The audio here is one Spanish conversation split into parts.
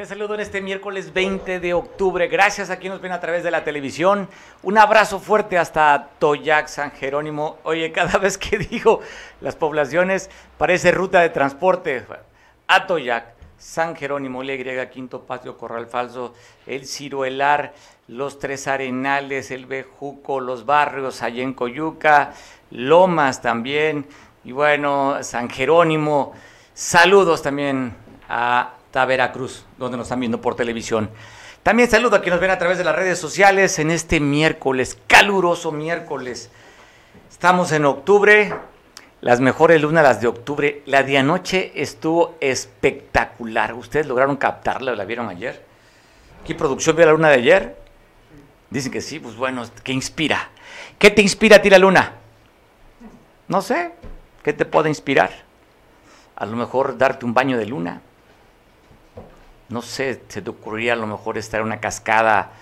Te saludo en este miércoles 20 de octubre. Gracias a quienes nos ven a través de la televisión. Un abrazo fuerte hasta Toyac, San Jerónimo. Oye, cada vez que digo las poblaciones, parece ruta de transporte. A Toyac, San Jerónimo, Le Quinto Patio, Corral Falso, El Ciruelar, Los Tres Arenales, El Bejuco, Los Barrios, allá en Coyuca, Lomas también. Y bueno, San Jerónimo. Saludos también a Veracruz, donde nos están viendo por televisión. También saludo a quienes nos ven a través de las redes sociales en este miércoles, caluroso miércoles. Estamos en octubre, las mejores lunas, las de octubre. La de anoche estuvo espectacular. ¿Ustedes lograron captarla? ¿La vieron ayer? ¿Qué producción vio la luna de ayer? Dicen que sí, pues bueno, ¿qué inspira? ¿Qué te inspira a ti la luna? No sé, ¿qué te puede inspirar? A lo mejor darte un baño de luna no sé, se te ocurriría a lo mejor estar en una cascada,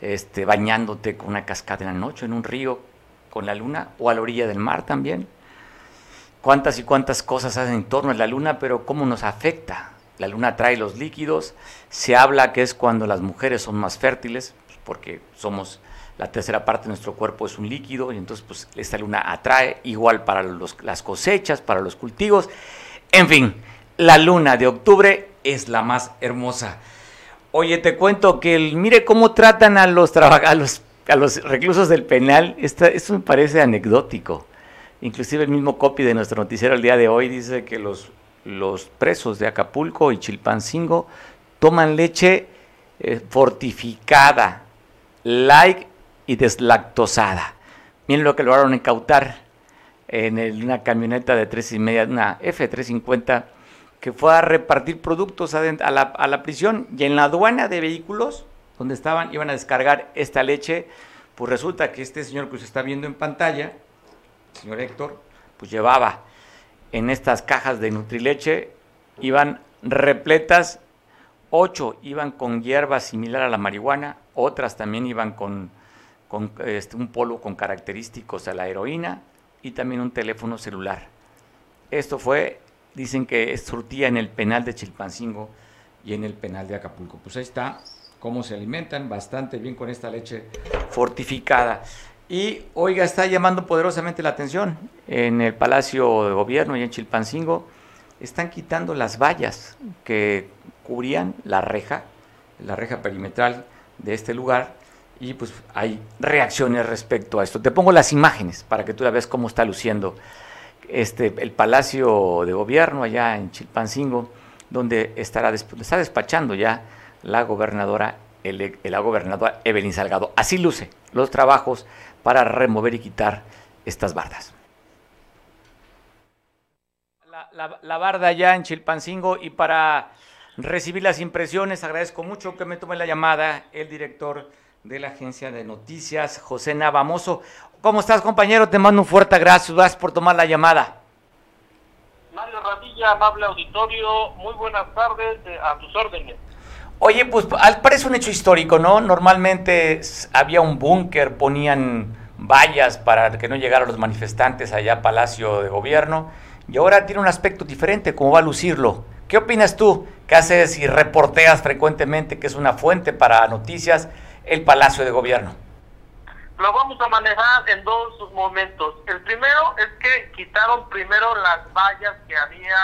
este, bañándote con una cascada en la noche, en un río con la luna, o a la orilla del mar también. Cuántas y cuántas cosas hacen en torno a la luna, pero cómo nos afecta. La luna trae los líquidos, se habla que es cuando las mujeres son más fértiles, pues, porque somos la tercera parte de nuestro cuerpo es un líquido y entonces pues esta luna atrae igual para las cosechas, para los cultivos. En fin, la luna de octubre es la más hermosa. Oye, te cuento que el, mire cómo tratan a los, a los, reclusos del penal. Esto me parece anecdótico. Inclusive el mismo copy de nuestro noticiero el día de hoy dice que los, los presos de Acapulco y Chilpancingo toman leche eh, fortificada, light y deslactosada. Miren lo que lograron incautar en una camioneta de tres y media, una F350 que fue a repartir productos a la, a la prisión y en la aduana de vehículos donde estaban, iban a descargar esta leche, pues resulta que este señor que usted está viendo en pantalla, el señor Héctor, pues llevaba en estas cajas de Nutrileche, iban repletas, ocho iban con hierba similar a la marihuana, otras también iban con, este, un polvo con característicos a la heroína y también un teléfono celular. Esto fue dicen que surtía en el penal de Chilpancingo y en el penal de Acapulco. Pues ahí está cómo se alimentan bastante bien con esta leche fortificada. Y oiga, está llamando poderosamente la atención en el Palacio de Gobierno y en Chilpancingo. Están quitando las vallas que cubrían la reja, la reja perimetral de este lugar. Y pues hay reacciones respecto a esto. Te pongo las imágenes para que tú la veas cómo está luciendo este, el Palacio de Gobierno allá en Chilpancingo, donde estará está despachando ya la gobernadora, el, la gobernadora Evelyn Salgado. Así luce los trabajos para remover y quitar estas bardas. La, la, barda ya en Chilpancingo y para recibir las impresiones agradezco mucho que me tome la llamada el director de la agencia de noticias, José Navamoso. ¿Cómo estás, compañero? Te mando un fuerte abrazo. Gracias por tomar la llamada. Mario Radilla, amable auditorio, muy buenas tardes, eh, a tus órdenes. Oye, pues parece un hecho histórico, ¿no? Normalmente había un búnker, ponían vallas para que no llegaran los manifestantes allá a Palacio de Gobierno, y ahora tiene un aspecto diferente, ¿cómo va a lucirlo? ¿Qué opinas tú? ¿Qué haces y reporteas frecuentemente, que es una fuente para noticias, el Palacio de Gobierno? Lo vamos a manejar en dos momentos. El primero es que quitaron primero las vallas que había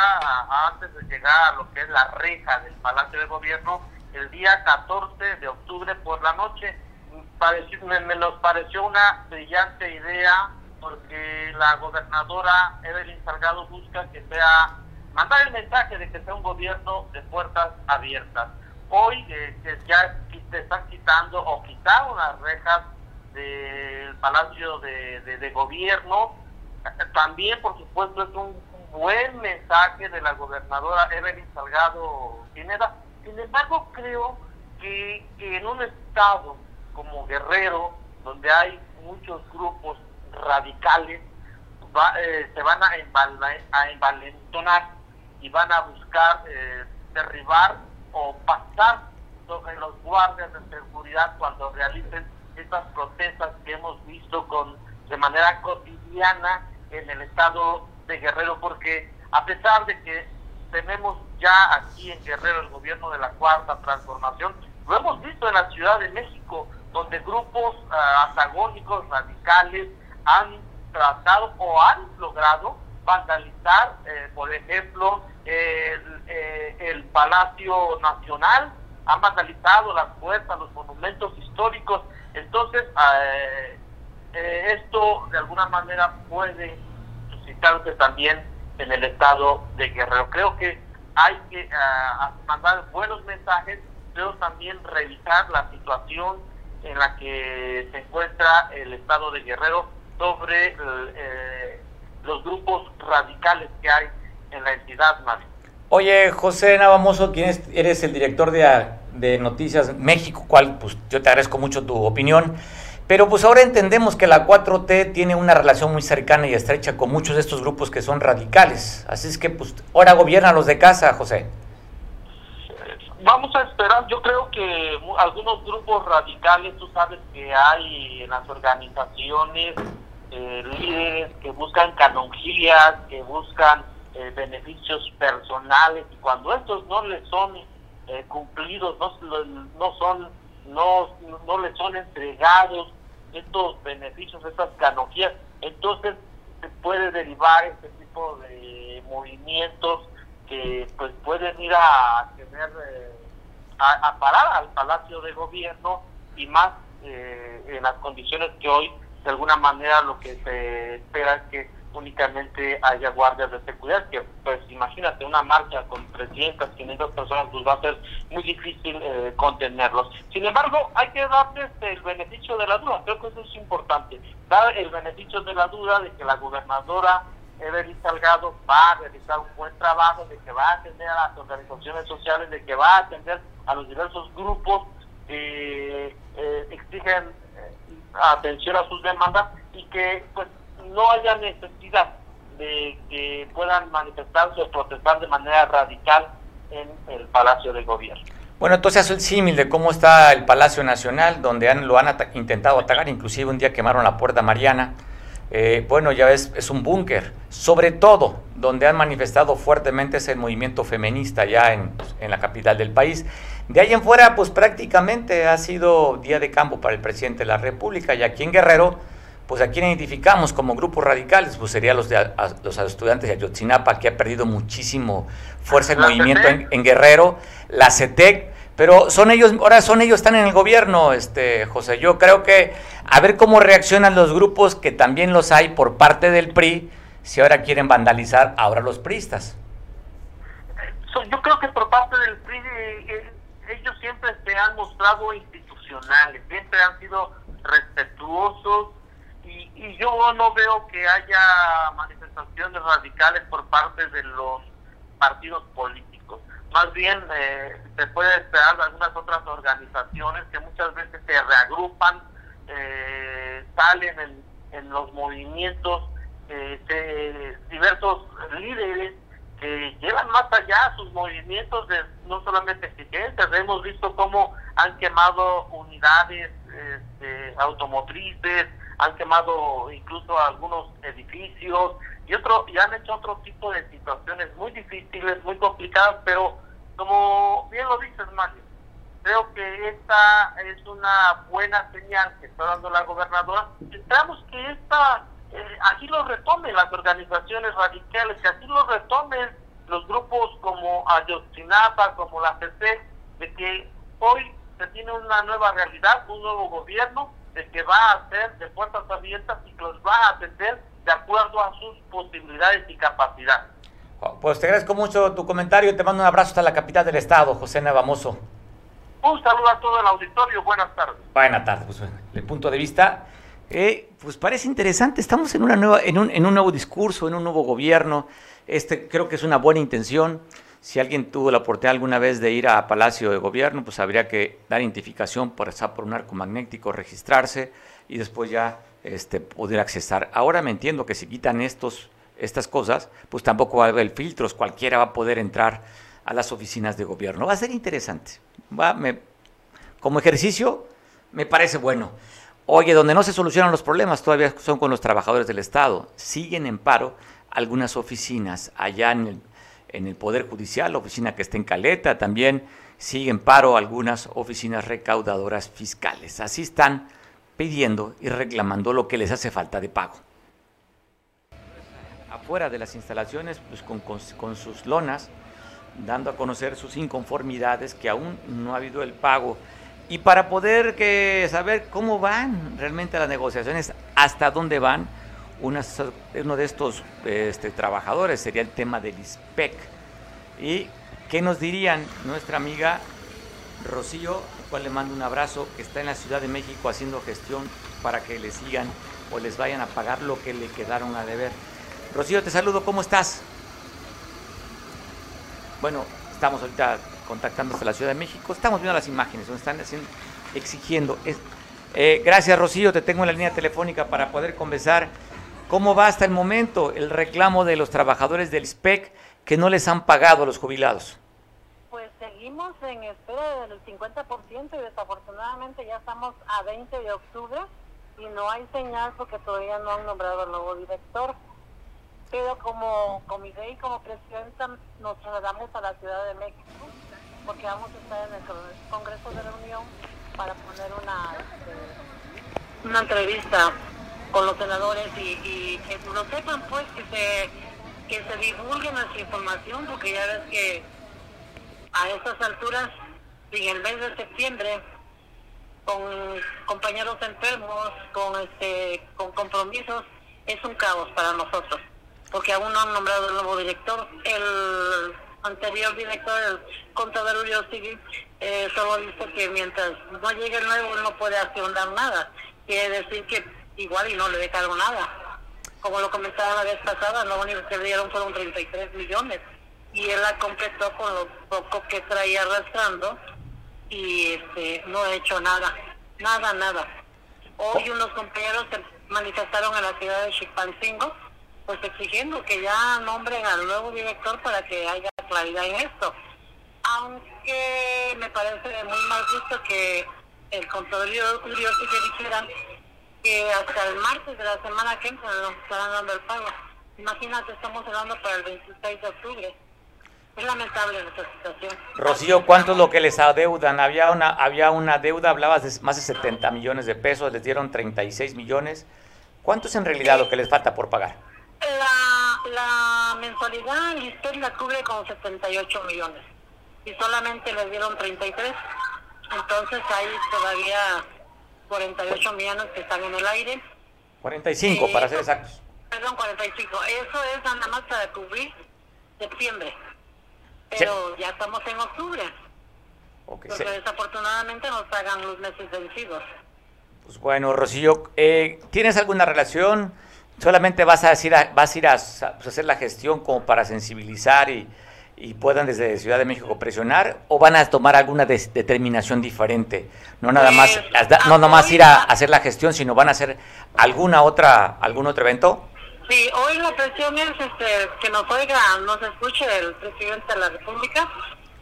antes de llegar a lo que es la reja del Palacio de Gobierno el día 14 de octubre por la noche. me, me, nos pareció una brillante idea porque la gobernadora Evelyn Salgado busca que sea, mandar el mensaje de que sea un gobierno de puertas abiertas. Hoy eh, ya te están quitando o quitaron las rejas del Palacio de, Gobierno. También, por supuesto, es un buen mensaje de la gobernadora Evelyn Salgado Pineda. Sin embargo, creo que, en un estado como Guerrero, donde hay muchos grupos radicales, eh, se van a, a, envalentonar y van a buscar eh, derribar o pasar sobre los guardias de seguridad cuando realicen estas protestas que hemos visto con de manera cotidiana en el estado de Guerrero, porque a pesar de que tenemos ya aquí en Guerrero el gobierno de la Cuarta Transformación. Lo hemos visto en la Ciudad de México, donde grupos uh, antagónicos, radicales, han tratado o han logrado vandalizar, eh, por ejemplo, el, eh, el Palacio Nacional, han vandalizado las puertas, los monumentos históricos. Entonces, eh, eh, esto de alguna manera puede suscitarse también en el estado de Guerrero. Creo que hay que uh, mandar buenos mensajes, pero también revisar la situación en la que se encuentra el estado de Guerrero sobre eh, los grupos radicales que hay en la entidad, Mario. Oye, José Navamoso, ¿quién es, eres el director de, de Noticias México, cual pues yo te agradezco mucho tu opinión. Pero pues ahora entendemos que la 4T tiene una relación muy cercana y estrecha con muchos de estos grupos que son radicales. Así es que pues ahora gobiernan los de casa, José. Vamos a esperar, yo creo que algunos grupos radicales, tú sabes que hay en las organizaciones eh, líderes que buscan canonjías, que buscan eh, beneficios personales y cuando estos no les son eh, cumplidos, no, no son no, no les son entregados estos beneficios, estas canonjías, entonces se puede derivar este tipo de movimientos que pues pueden ir a tener eh, a, a, parar al Palacio de Gobierno y más eh, en las condiciones que hoy de alguna manera lo que se espera es que únicamente haya guardias de seguridad, que pues imagínate una marcha con 300, 500 personas, pues va a ser muy difícil eh, contenerlos. Sin embargo, hay que darles el beneficio de la duda, creo que eso es importante, dar el beneficio de la duda de que la gobernadora Evelyn Salgado va a realizar un buen trabajo, de que va a atender a las organizaciones sociales, de que va a atender a los diversos grupos que eh, exigen eh, atención a sus demandas y que pues no haya necesidad de que puedan manifestarse o protestar de manera radical en el Palacio de Gobierno. Bueno, entonces el símil de cómo está el Palacio Nacional, donde han, lo han intentado atacar, inclusive un día quemaron la Puerta Mariana. Eh, bueno, ya ves, es un búnker. Sobre todo, donde han manifestado fuertemente ese movimiento feminista ya en, en la capital del país. De ahí en fuera, pues prácticamente ha sido día de campo para el presidente de la República y aquí en Guerrero pues a quién identificamos como grupos radicales, pues serían los, de, a, los estudiantes de Ayotzinapa, que ha perdido muchísimo fuerza el movimiento en, en, Guerrero, la CETEC, pero son ellos, ahora son ellos, están en el gobierno, este José. Yo creo que a ver cómo reaccionan los grupos, que también los hay por parte del PRI, si ahora quieren vandalizar ahora los priistas. Yo creo que por parte del PRI, eh, ellos siempre se han mostrado institucionales, siempre han sido respetuosos y, yo no veo que haya manifestaciones radicales por parte de los partidos políticos. Más bien eh, se puede esperar de algunas otras organizaciones que muchas veces se reagrupan, eh, salen en, en, los movimientos eh, de diversos líderes que llevan más allá sus movimientos de no solamente exigencias, hemos visto cómo han quemado unidades este, automotrices, han quemado incluso algunos edificios y otro y han hecho otro tipo de situaciones muy difíciles, muy complicadas, pero como bien lo dices, Mario, creo que esta es una buena señal que está dando la gobernadora. Esperamos que esta eh, así lo retomen las organizaciones radicales, que así lo retomen los grupos como Ayotzinapa, como la CC, de que hoy se tiene una nueva realidad, un nuevo gobierno, de que va a ser de puertas abiertas y que los va a atender de acuerdo a sus posibilidades y capacidad. Pues te agradezco mucho tu comentario, te mando un abrazo hasta la capital del estado, José Navamoso. Un saludo a todo el auditorio, buenas tardes. Buenas tardes, pues el punto de vista, eh, pues parece interesante, estamos en, una nueva, en, un, en un nuevo discurso, en un nuevo gobierno, este creo que es una buena intención, si alguien tuvo la oportunidad alguna vez de ir a Palacio de Gobierno, pues habría que dar identificación, pasar por un arco magnético, registrarse y después ya este, poder accesar. Ahora me entiendo que si quitan estos, estas cosas, pues tampoco va a haber filtros, cualquiera va a poder entrar a las oficinas de gobierno. Va a ser interesante. Va, me, como ejercicio, me parece bueno. Oye, donde no se solucionan los problemas todavía son con los trabajadores del Estado. Siguen en paro algunas oficinas allá en el en el Poder Judicial, la oficina que está en Caleta, también siguen paro algunas oficinas recaudadoras fiscales. Así están pidiendo y reclamando lo que les hace falta de pago. Afuera de las instalaciones, pues con, sus lonas, dando a conocer sus inconformidades, que aún no ha habido el pago. Y para poder saber cómo van realmente las negociaciones, hasta dónde van, uno de estos este, trabajadores sería el tema del ISPEC. ¿Y qué nos dirían nuestra amiga Rocío, al cual le mando un abrazo, que está en la Ciudad de México haciendo gestión para que le sigan o les vayan a pagar lo que le quedaron a deber? Rocío, te saludo, ¿cómo estás? Bueno, estamos ahorita contactando a la Ciudad de México, estamos viendo las imágenes donde están haciendo, exigiendo. Eh, gracias, Rocío, te tengo en la línea telefónica para poder conversar ¿Cómo va hasta el momento el reclamo de los trabajadores del SPEC que no les han pagado a los jubilados? Pues seguimos en espera del 50% y desafortunadamente ya estamos a 20 de octubre y no hay señal porque todavía no han nombrado al nuevo director. Pero como comité y como presidenta nos trasladamos a la Ciudad de México porque vamos a estar en el Congreso de la Unión para poner una, este, una entrevista con los senadores y, que lo sepan pues que se que se divulgue nuestra información porque ya ves que a estas alturas en el mes de septiembre con compañeros enfermos con este con compromisos es un caos para nosotros porque aún no han nombrado el nuevo director. El anterior director el contador Civil eh, solo dice que mientras no llegue el nuevo no puede accionar nada. Quiere decir que igual y no le dejaron nada. Como lo comentaba la vez pasada, lo único que le dieron fueron 33 millones y él la completó con lo poco que traía arrastrando y este no ha hecho nada, nada, nada. Hoy unos compañeros se manifestaron en la ciudad de Chilpancingo, pues exigiendo que ya nombren al nuevo director para que haya claridad en esto. Aunque me parece muy mal visto que el controlero curioso que dijeran que hasta el martes de la semana que entra nos estarán dando el pago. Imagínate, estamos hablando para el 26 de octubre. Es lamentable nuestra situación. Rocío, ¿cuánto es lo que les adeudan? Había una, había una deuda, hablabas de más de 70 millones de pesos, les dieron 36 millones. ¿Cuánto es en realidad lo que les falta por pagar? La, la mensualidad usted la cubre con 78 millones y solamente les dieron 33. Entonces ahí todavía 48 millones que están en el aire. 45, para ser exactos. Perdón, 45. Eso es nada más para cubrir septiembre. Pero ya estamos en octubre. porque desafortunadamente nos pagan los meses vencidos. Pues bueno, Rocío, eh, ¿tienes alguna relación? ¿Solamente vas a, decir vas a ir a, pues, hacer la gestión como para sensibilizar y, y puedan desde Ciudad de México presionar o van a tomar alguna determinación diferente. No nada más no nada más ir a hacer la gestión sino van a hacer alguna otra algún otro evento. Sí hoy la presión es este, que nos oiga nos escuche el presidente de la república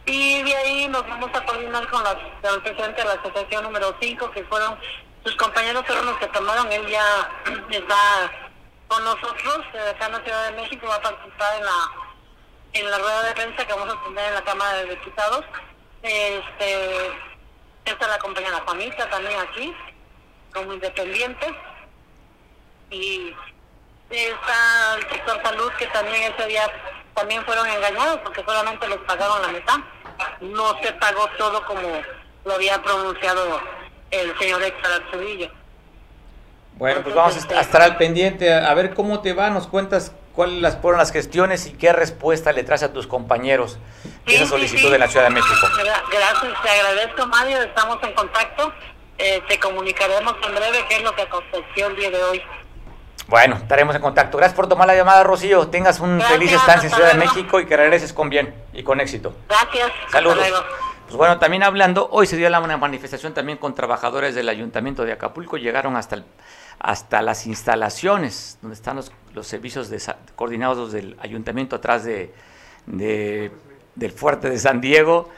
y de ahí nos vamos a coordinar con, el presidente de la asociación número 5 que fueron sus compañeros fueron los que tomaron él ya está con nosotros acá en la Ciudad de México va a participar en la en la rueda de prensa que vamos a tener en la Cámara de Diputados. Este, esta la acompaña la familia también aquí, como independiente. Y está el sector salud que también ese día también fueron engañados porque solamente les pagaron la mitad. No se pagó todo como lo había pronunciado el señor Héctor Arzubillo. Bueno, pues vamos a estar al pendiente, a ver cómo te va, nos cuentas cuáles fueron las gestiones y qué respuesta le traes a tus compañeros de esa solicitud de la Ciudad de México. Gracias, te agradezco Mario, estamos en contacto, eh, te comunicaremos en breve qué es lo que aconteció el día de hoy. Bueno, estaremos en contacto. Gracias por tomar la llamada, Rocío. Tengas un feliz estancia en Ciudad de México y que regreses con bien y con éxito. Gracias. Saludos. Pues bueno, también hablando, hoy se dio una manifestación también con trabajadores del Ayuntamiento de Acapulco. Llegaron hasta el hasta las instalaciones donde están los, los servicios coordinados del ayuntamiento atrás de, del fuerte de San Diego.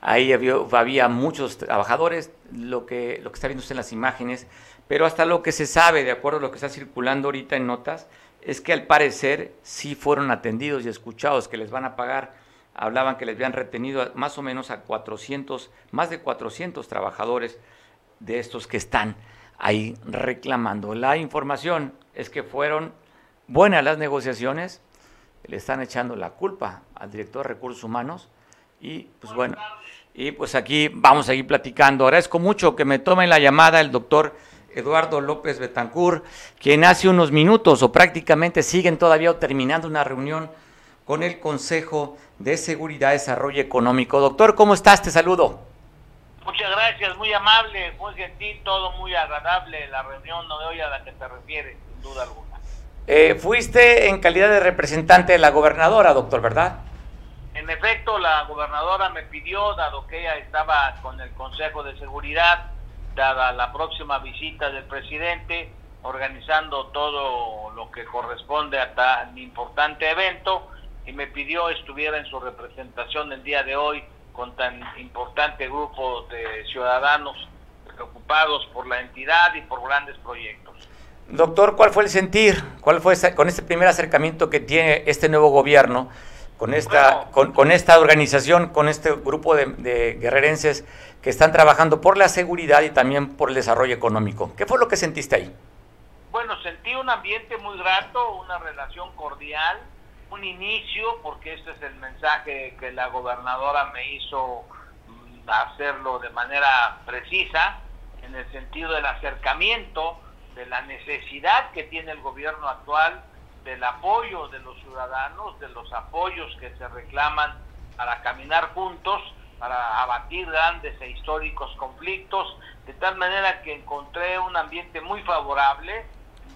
Ahí había, había, muchos trabajadores, lo que, lo que está viendo usted en las imágenes, pero hasta lo que se sabe, de acuerdo a lo que está circulando ahorita en notas, es que al parecer sí fueron atendidos y escuchados, que les van a pagar hablaban que les habían retenido más o menos a 400, más de 400 trabajadores de estos que están ahí reclamando. La información es que fueron buenas las negociaciones, le están echando la culpa al director de recursos humanos y pues bueno, y pues aquí vamos a ir platicando. Agradezco mucho que me tomen la llamada el doctor Eduardo López Betancur, quien hace unos minutos o prácticamente siguen todavía terminando una reunión con el Consejo de Seguridad y Desarrollo Económico. Doctor, ¿cómo estás? Te saludo. Muchas gracias, muy amable, muy gentil, todo muy agradable, la reunión no de hoy a la que te refieres, sin duda alguna. Eh, fuiste en calidad de representante de la gobernadora, doctor, ¿verdad? En efecto, la gobernadora me pidió, dado que ella estaba con el Consejo de Seguridad, dada la próxima visita del presidente, organizando todo lo que corresponde a tan importante evento, y me pidió estuviera en su representación el día de hoy con tan importante grupo de ciudadanos preocupados por la entidad y por grandes proyectos. Doctor, ¿cuál fue el sentir? ¿Cuál fue con este primer acercamiento que tiene este nuevo gobierno, con esta, con, esta organización, con este grupo de, de, guerrerenses que están trabajando por la seguridad y también por el desarrollo económico? ¿Qué fue lo que sentiste ahí? Bueno, sentí un ambiente muy grato, una relación cordial, un inicio, porque este es el mensaje que la gobernadora me hizo mm, hacerlo de manera precisa, en el sentido del acercamiento, de la necesidad que tiene el gobierno actual, del apoyo de los ciudadanos, de los apoyos que se reclaman para caminar juntos, para abatir grandes e históricos conflictos, de tal manera que encontré un ambiente muy favorable,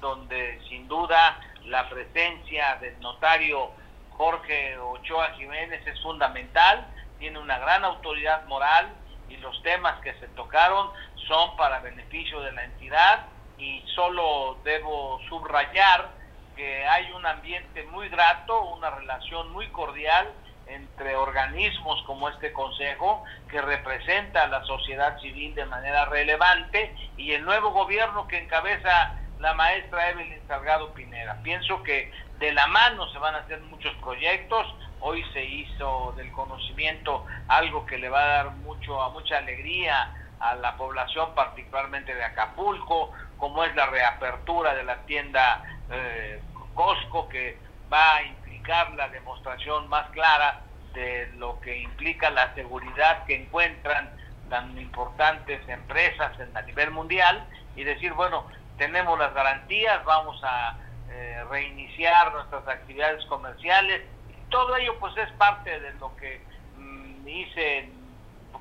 donde sin duda la presencia del notario Jorge Ochoa Jiménez es fundamental, tiene una gran autoridad moral y los temas que se tocaron son para beneficio de la entidad y solo debo subrayar que hay un ambiente muy grato, una relación muy cordial entre organismos como este Consejo, que representa a la sociedad civil de manera relevante, y el nuevo gobierno que encabeza la maestra Evelyn Salgado Pinera. Pienso que de la mano se van a hacer muchos proyectos. Hoy se hizo del conocimiento algo que le va a dar mucho a mucha alegría a la población, particularmente de Acapulco, como es la reapertura de la tienda eh, Costco, que va a implicar la demostración más clara de lo que implica la seguridad que encuentran tan importantes empresas a nivel mundial y decir, bueno, tenemos las garantías, vamos a eh, reiniciar nuestras actividades comerciales. Todo ello pues es parte de lo que mm, hice,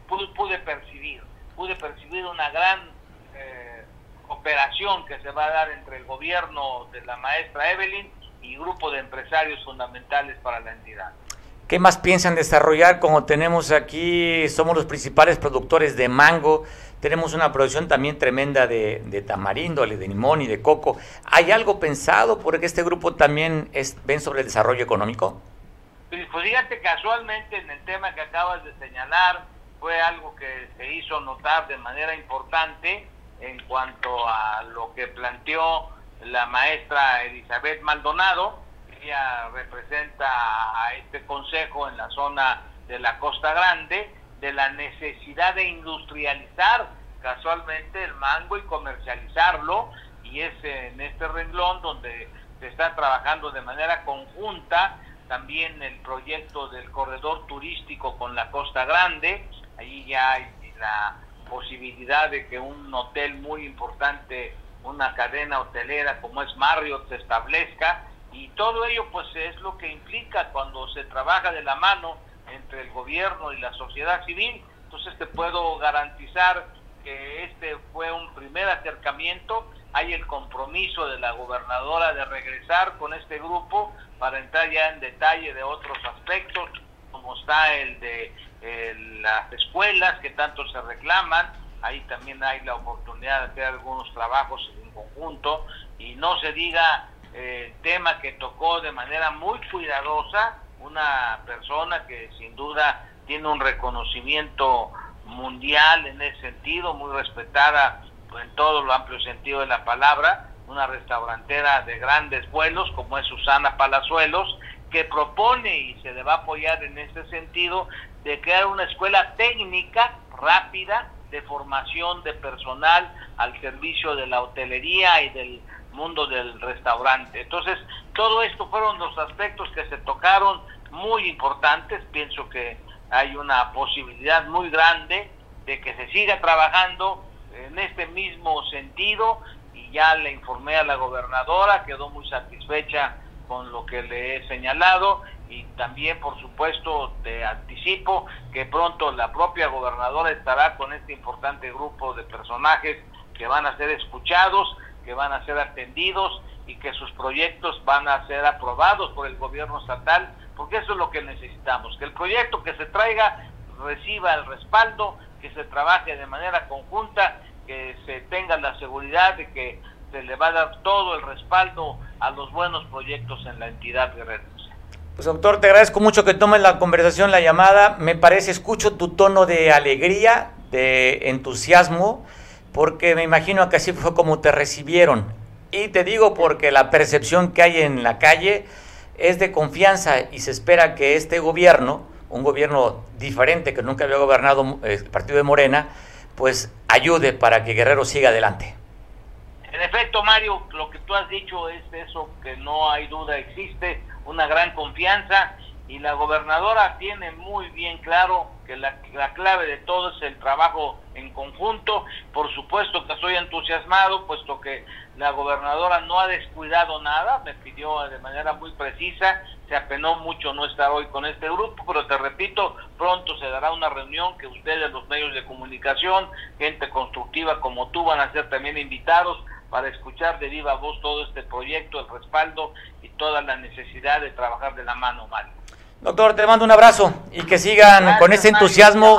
pude, percibir, pude percibir una gran eh, operación que se va a dar entre el gobierno de la maestra Evelyn y grupo de empresarios fundamentales para la entidad. ¿Qué más piensan desarrollar? Como tenemos aquí, somos los principales productores de mango, tenemos una producción también tremenda de, de tamarindo, de limón y de coco. ¿Hay algo pensado porque este grupo también es, ven sobre el desarrollo económico? Pues fíjate, casualmente en el tema que acabas de señalar, fue algo que se hizo notar de manera importante en cuanto a lo que planteó la maestra Elizabeth Maldonado, ella representa a este consejo en la zona de la Costa Grande, de la necesidad de industrializar casualmente el mango y comercializarlo, y es en este renglón donde se está trabajando de manera conjunta también el proyecto del corredor turístico con la Costa Grande, ahí ya hay la posibilidad de que un hotel muy importante, una cadena hotelera como es Marriott se establezca y todo ello pues es lo que implica cuando se trabaja de la mano entre el gobierno y la sociedad civil. Entonces te puedo garantizar que este fue un primer acercamiento. Hay el compromiso de la gobernadora de regresar con este grupo para entrar ya en detalle de otros aspectos, como está el de las escuelas que tanto se reclaman. Ahí también hay la oportunidad de hacer algunos trabajos en conjunto y no se diga el tema que tocó de manera muy cuidadosa una persona que sin duda tiene un reconocimiento mundial en ese sentido, muy respetada en todo lo amplio sentido de la palabra, una restaurantera de grandes vuelos como es Susana Palazuelos, que propone y se le va a apoyar en este sentido de crear una escuela técnica rápida de formación de personal al servicio de la hotelería y del mundo del restaurante. Entonces, todo esto fueron los aspectos que se tocaron muy importantes. Pienso que hay una posibilidad muy grande de que se siga trabajando en este mismo sentido y ya le informé a la gobernadora, quedó muy satisfecha con lo que le he señalado y también por supuesto te anticipo que pronto la propia gobernadora estará con este importante grupo de personajes que van a ser escuchados, que van a ser atendidos y que sus proyectos van a ser aprobados por el gobierno estatal, porque eso es lo que necesitamos, que el proyecto que se traiga reciba el respaldo, que se trabaje de manera conjunta, que se tenga la seguridad de que se le va a dar todo el respaldo a los buenos proyectos en la entidad guerrera. Pues doctor, te agradezco mucho que tomes la conversación, la llamada. Me parece, escucho tu tono de alegría, de entusiasmo, porque me imagino que así fue como te recibieron. Y te digo porque la percepción que hay en la calle es de confianza y se espera que este gobierno, un gobierno diferente que nunca había gobernado eh, el partido de Morena, pues ayude para que Guerrero siga adelante. En efecto, Mario, lo que tú has dicho es eso que no hay duda existe, una gran confianza y la gobernadora tiene muy bien claro que la, la, clave de todo es el trabajo en conjunto. Por supuesto que estoy entusiasmado, puesto que la gobernadora no ha descuidado nada, me pidió de manera muy precisa, se apenó mucho no estar hoy con este grupo, pero te repito, pronto se dará una reunión que ustedes, los medios de comunicación, gente constructiva como tú, van a ser también invitados para escuchar de viva voz todo este proyecto, el respaldo y toda la necesidad de trabajar de la mano, Mario. Doctor, te mando un abrazo y que sigan con ese entusiasmo,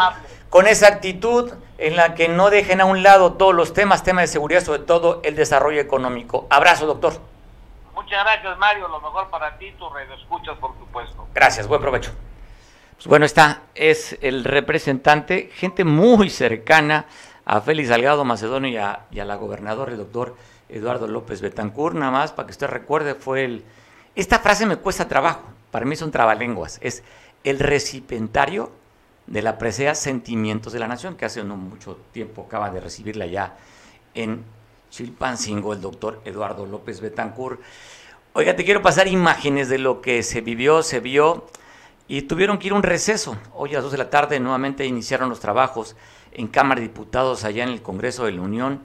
con esa actitud en la que no dejen a un lado todos los temas, temas de seguridad, sobre todo el desarrollo económico. Abrazo, doctor. Muchas gracias, Mario. Lo mejor para ti, tu radio escuchas, por supuesto. Gracias, buen provecho. Pues bueno, está, es el representante, gente muy cercana a Félix Salgado Macedonio y a, y a la gobernadora, el doctor Eduardo López Betancourt, nada más para que usted recuerde, fue el... Esta frase me cuesta trabajo, para mí son trabalenguas, es el recipientario de la presea Sentimientos de la Nación, que hace no mucho tiempo acaba de recibirla ya en Chilpancingo, el doctor Eduardo López Betancourt. Oiga, te quiero pasar imágenes de lo que se vivió, se vio, y tuvieron que ir a un receso. Hoy a las 2 de la tarde nuevamente iniciaron los trabajos en Cámara de Diputados allá en el Congreso de la Unión,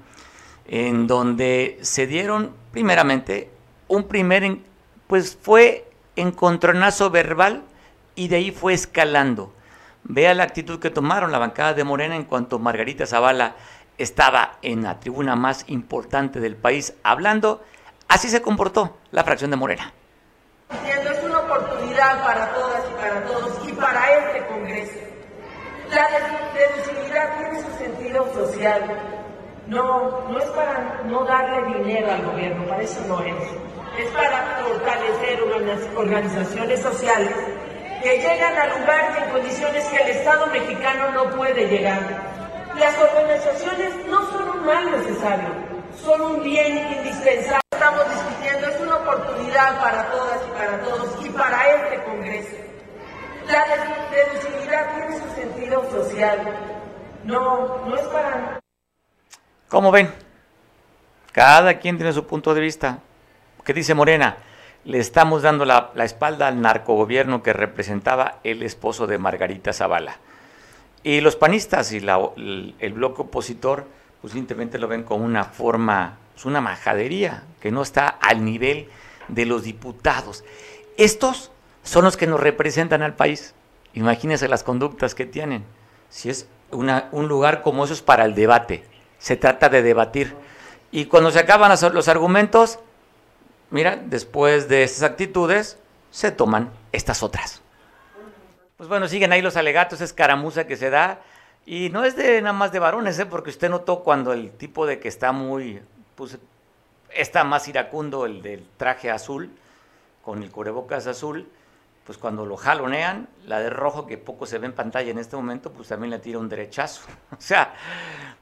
en donde se dieron primeramente un primer, pues fue encontronazo verbal y de ahí fue escalando. Vea la actitud que tomaron la bancada de Morena en cuanto Margarita Zavala estaba en la tribuna más importante del país hablando. Así se comportó la fracción de Morena. Es una oportunidad para todas y para todos y para este Congreso. La deducibilidad tiene su sentido social. No, no es para no darle dinero al gobierno, para eso no es. Es para fortalecer organizaciones sociales que llegan a lugares en condiciones que el Estado mexicano no puede llegar. Las organizaciones no son un mal necesario, son un bien indispensable. Estamos discutiendo, es una oportunidad para todas y para todos y para este Congreso. La deducibilidad tiene su sentido social. No, no es para... ¿Cómo ven? Cada quien tiene su punto de vista. ¿Qué dice Morena? Le estamos dando la, espalda al narcogobierno que representaba el esposo de Margarita Zavala. Y los panistas y el, el, bloque opositor, pues simplemente lo ven como una forma, pues una majadería, que no está al nivel de los diputados. Estos son los que nos representan al país. Imagínense las conductas que tienen. Si es una, un lugar como eso es para el debate, se trata de debatir. Y cuando se acaban los argumentos, mira, después de esas actitudes se toman estas otras. Pues bueno, siguen ahí los alegatos, es caramuza que se da. Y no es de nada más de varones, ¿eh? porque usted notó cuando el tipo de que está muy, pues, está más iracundo, el del traje azul, con el cubrebocas azul, pues cuando lo jalonean, la de rojo, que poco se ve en pantalla en este momento, pues también le tira un derechazo. O sea,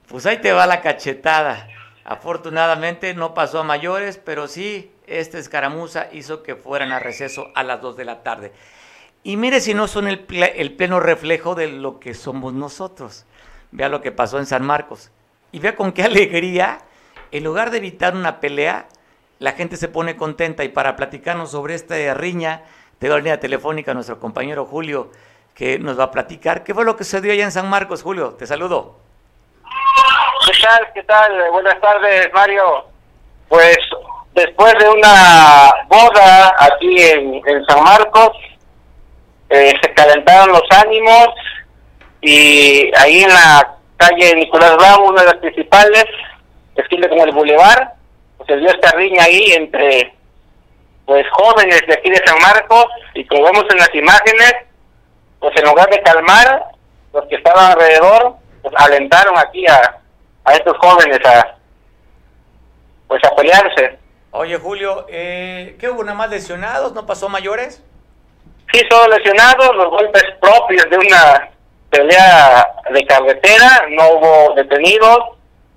pues ahí te va la cachetada. Afortunadamente no pasó a mayores, pero sí esta escaramuza hizo que fueran a receso a las 2 de la tarde. Y mire si no son el, pleno reflejo de lo que somos nosotros. Vea lo que pasó en San Marcos. Y vea con qué alegría, en lugar de evitar una pelea, la gente se pone contenta. Y para platicarnos sobre esta riña, tengo la línea telefónica a nuestro compañero Julio, que nos va a platicar qué fue lo que sucedió allá en San Marcos. Julio, te saludo. ¿Qué tal? ¿Qué tal? Buenas tardes, Mario. Pues después de una boda aquí en, San Marcos, eh, se calentaron los ánimos y ahí en la calle Nicolás Bravo, una de las principales, esquina con el Boulevard, pues se dio esta riña ahí entre pues jóvenes de aquí de San Marcos y como vemos en las imágenes, pues en lugar de calmar, los que estaban alrededor, pues alentaron aquí a, a estos jóvenes a pues a pelearse. Oye Julio, eh, ¿qué hubo? ¿Nada más lesionados? ¿No pasó mayores? Sí, solo lesionados, los golpes propios de una pelea de carretera, no hubo detenidos,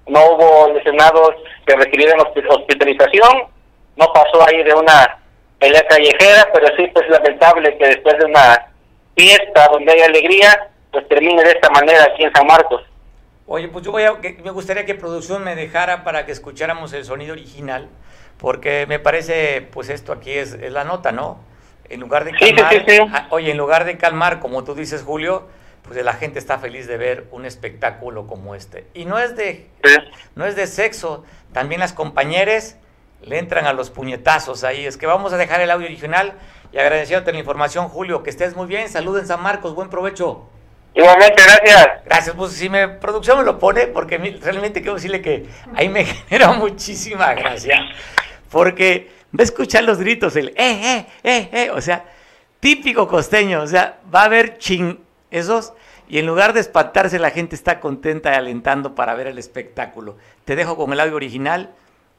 no hubo lesionados que requirieran hospitalización, no pasó ahí de una pelea callejera, pero sí pues lamentable que después de una fiesta donde hay alegría, pues termine de esta manera aquí en San Marcos. Oye, pues yo voy a, me gustaría que producción me dejara para que escucháramos el sonido original, porque me parece, pues esto aquí es, es la nota, ¿no? En lugar de calmar, ah, oye, en lugar de calmar, como tú dices, Julio, pues la gente está feliz de ver un espectáculo como este. Y no es de, no es de sexo, también las compañeras le entran a los puñetazos ahí. Es que vamos a dejar el audio original y agradeciéndote la información, Julio, que estés muy bien. Saluden San Marcos, buen provecho. Igualmente, gracias. Gracias, pues si me producción me lo pone, porque realmente quiero decirle que ahí me genera muchísima gracia. Porque va a escuchar los gritos, el eh, eh, eh, eh, o sea, típico costeño, o sea, va a haber ching esos, y en lugar de espantarse, la gente está contenta y alentando para ver el espectáculo. Te dejo con el audio original.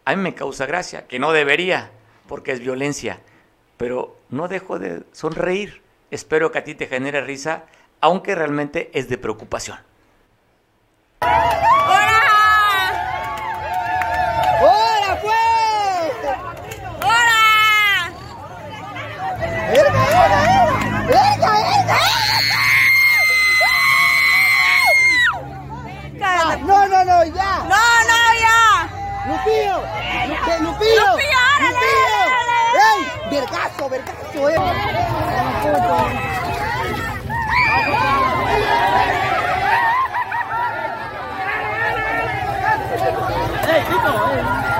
A mí me causa gracia, que no debería, porque es violencia, pero no dejo de sonreír. Espero que a ti te genere risa, aunque realmente es de preocupación. ¡Hola! ¡Hola, pues! ¡Hola! ¡Venga, venga, venga! No, no, no, ya. No, no, ya. Lupillo. Lupillo. Lupillo. Lupillo. ¡Ey! Vergazo, vergazo, eh. ¡Ey, Chico!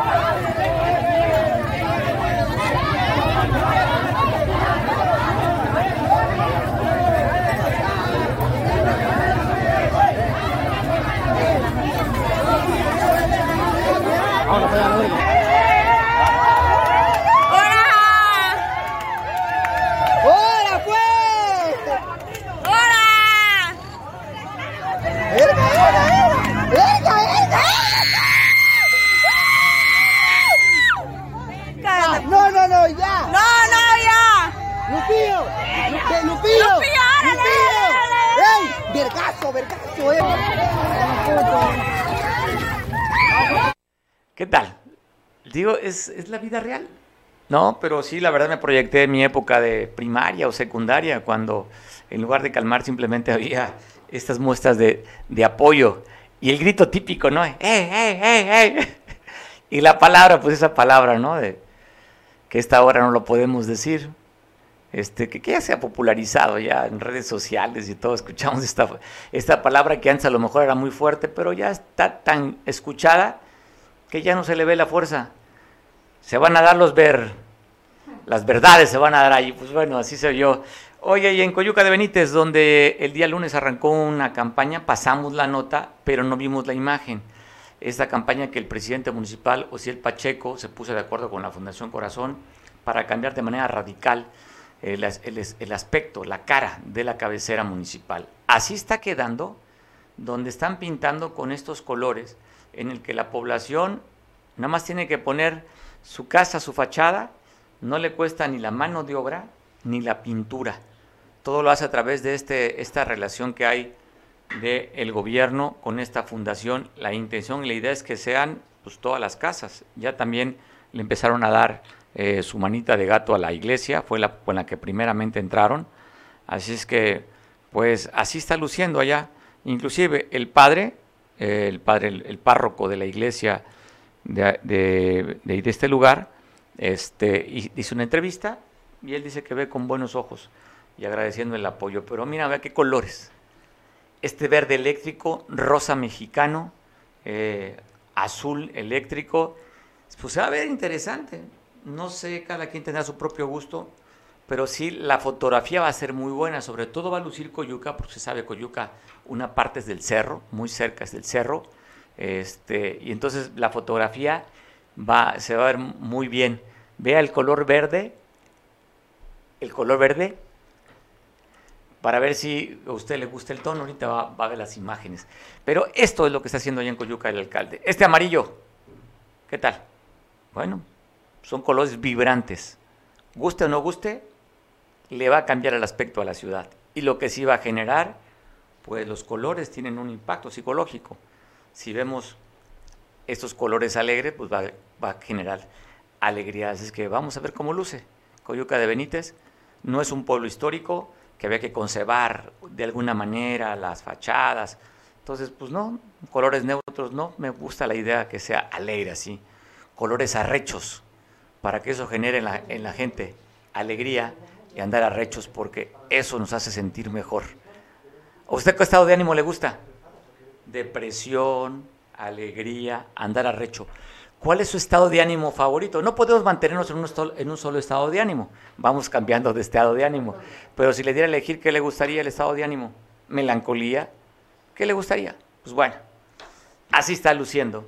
¿Qué tal? Digo, es, es, la vida real. No, pero sí, la verdad me proyecté en mi época de primaria o secundaria, cuando en lugar de calmar simplemente había estas muestras de, de apoyo. Y el grito típico, ¿no? ¡Eh, eh, eh, eh! Y la palabra, pues esa palabra, ¿no? De, que esta hora no lo podemos decir. Este, que, ya se ha popularizado ya en redes sociales y todo, escuchamos esta, esta palabra que antes a lo mejor era muy fuerte, pero ya está tan escuchada que ya no se le ve la fuerza. Se van a dar los ver, las verdades se van a dar ahí. Pues bueno, así se oyó. Oye, y en Coyuca de Benítez, donde el día lunes arrancó una campaña, pasamos la nota, pero no vimos la imagen. Esta campaña que el presidente municipal, Osiel Pacheco, se puso de acuerdo con la Fundación Corazón para cambiar de manera radical el, aspecto, la cara de la cabecera municipal. Así está quedando, donde están pintando con estos colores en el que la población nada más tiene que poner su casa, su fachada, no le cuesta ni la mano de obra ni la pintura. Todo lo hace a través de este, esta relación que hay del el gobierno con esta fundación. La intención y la idea es que sean pues, todas las casas. Ya también le empezaron a dar eh, su manita de gato a la iglesia, fue la con la que primeramente entraron. Así es que, pues así está luciendo allá. Inclusive el padre, eh, el padre, el, párroco de la iglesia de, de, este lugar, este, hizo una entrevista y él dice que ve con buenos ojos y agradeciendo el apoyo. Pero mira, vea qué colores. Este verde eléctrico, rosa mexicano, eh, azul eléctrico, pues se va a ver interesante. No sé, cada quien tendrá su propio gusto, pero sí la fotografía va a ser muy buena, sobre todo va a lucir Coyuca, porque se sabe Coyuca, una parte es del cerro, muy cerca es del cerro, este, y entonces la fotografía va, se va a ver muy bien. Vea el color verde, el color verde, para ver si a usted le gusta el tono, ahorita va, va a ver las imágenes. Pero esto es lo que está haciendo allá en Coyuca el alcalde. Este amarillo, ¿qué tal? Bueno, son colores vibrantes. Guste o no guste, le va a cambiar el aspecto a la ciudad. Y lo que sí va a generar, pues los colores tienen un impacto psicológico. Si vemos estos colores alegres, pues va, a generar alegría. Así es que vamos a ver cómo luce. Coyuca de Benítez no es un pueblo histórico que había que conservar de alguna manera las fachadas. Entonces, pues no, colores neutros no, me gusta la idea que sea alegre así. Colores arrechos, para que eso genere en la, en la gente alegría y andar arrechos, porque eso nos hace sentir mejor. ¿A usted qué estado de ánimo le gusta? Depresión, alegría, andar arrecho. ¿Cuál es su estado de ánimo favorito? No podemos mantenernos en un, solo estado de ánimo. Vamos cambiando de estado de ánimo. Pero si le diera a elegir qué le gustaría el estado de ánimo, melancolía, ¿qué le gustaría? Pues bueno, así está luciendo.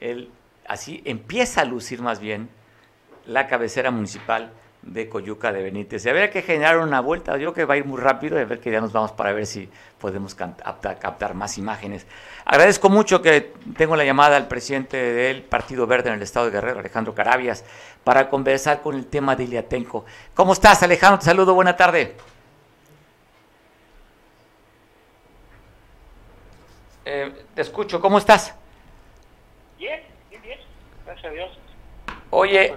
Él, así empieza a lucir más bien la cabecera municipal de Coyuca de Benítez. Y habría que generar una vuelta, yo creo que va a ir muy rápido, a ver que ya nos vamos para ver si podemos captar, más imágenes. Agradezco mucho que tengo la llamada al presidente del Partido Verde en el Estado de Guerrero, Alejandro Carabias, para conversar con el tema de Iliatenco. ¿Cómo estás, Alejandro? Te saludo, buena tarde. Eh, te escucho, ¿cómo estás? Bien, bien, bien, gracias a Dios. Oye,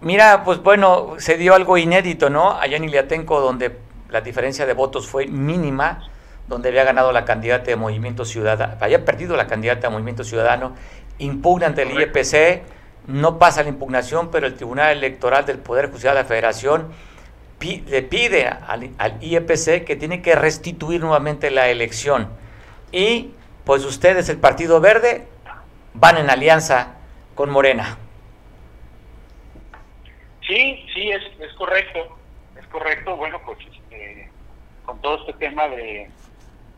Mira, pues bueno, se dio algo inédito, ¿no? Allá en Iliatenco, donde la diferencia de votos fue mínima, donde había ganado la candidata de Movimiento Ciudadano, había perdido la candidata de Movimiento Ciudadano, impugna ante el IEPC, no pasa la impugnación, pero el Tribunal Electoral del Poder Judicial de la Federación le pide al, al IEPC que tiene que restituir nuevamente la elección. Y pues ustedes, el Partido Verde, van en alianza con Morena. Sí, sí, es, es correcto, es correcto. Bueno, pues este, con todo este tema de,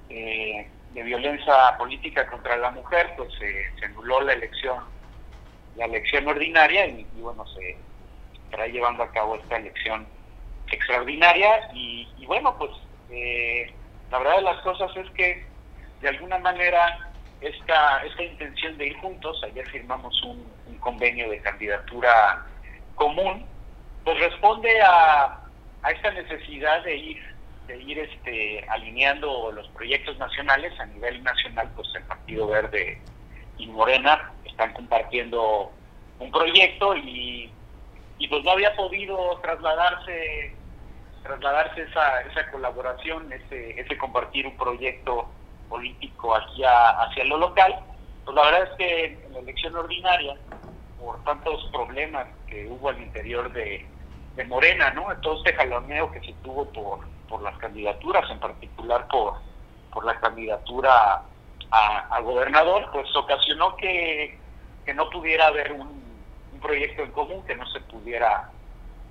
de violencia política contra la mujer, pues se anuló la elección, la elección ordinaria y, bueno, se estará llevando a cabo esta elección extraordinaria y, bueno, pues eh, la verdad de las cosas es que de alguna manera esta, esta intención de ir juntos, ayer firmamos un, un convenio de candidatura común pues responde a, a esta necesidad de ir de ir este alineando los proyectos nacionales. A nivel nacional pues el Partido Verde y Morena están compartiendo un proyecto y, y pues no había podido trasladarse trasladarse esa, esa colaboración ese, ese compartir un proyecto político hacia hacia lo local. Pues la verdad es que en la elección ordinaria por tantos problemas que hubo al interior de, de Morena, ¿no? Todo este jaloneo que se tuvo por, por las candidaturas, en particular por, por la candidatura a, gobernador, pues ocasionó que, que no pudiera haber un, proyecto en común, que no se pudiera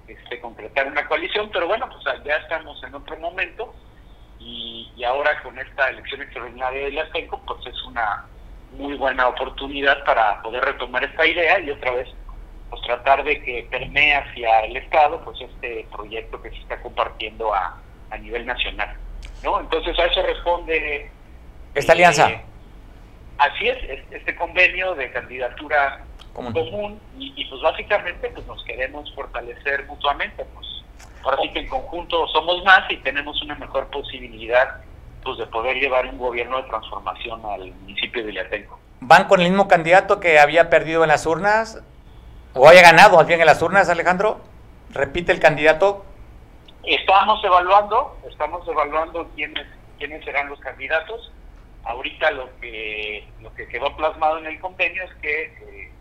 este, concretar una coalición, pero bueno, pues ya estamos en otro momento y, y ahora con esta elección extraordinaria de la pues es una muy buena oportunidad para poder retomar esta idea y otra vez pues tratar de que permee hacia el Estado pues este proyecto que se está compartiendo a, a nivel nacional. ¿no? Entonces a eso responde... Esta alianza. Eh, así es, este convenio de candidatura común, y, pues básicamente pues nos queremos fortalecer mutuamente. pues Ahora sí que en conjunto somos más y tenemos una mejor posibilidad pues de poder llevar un gobierno de transformación al municipio de Villatenco. ¿Van con el mismo candidato que había perdido en las urnas? ¿O haya ganado más bien en las urnas, Alejandro? ¿Repite el candidato? Estamos evaluando, estamos evaluando quiénes, quiénes serán los candidatos. Ahorita lo que, lo que quedó plasmado en el convenio es que eh,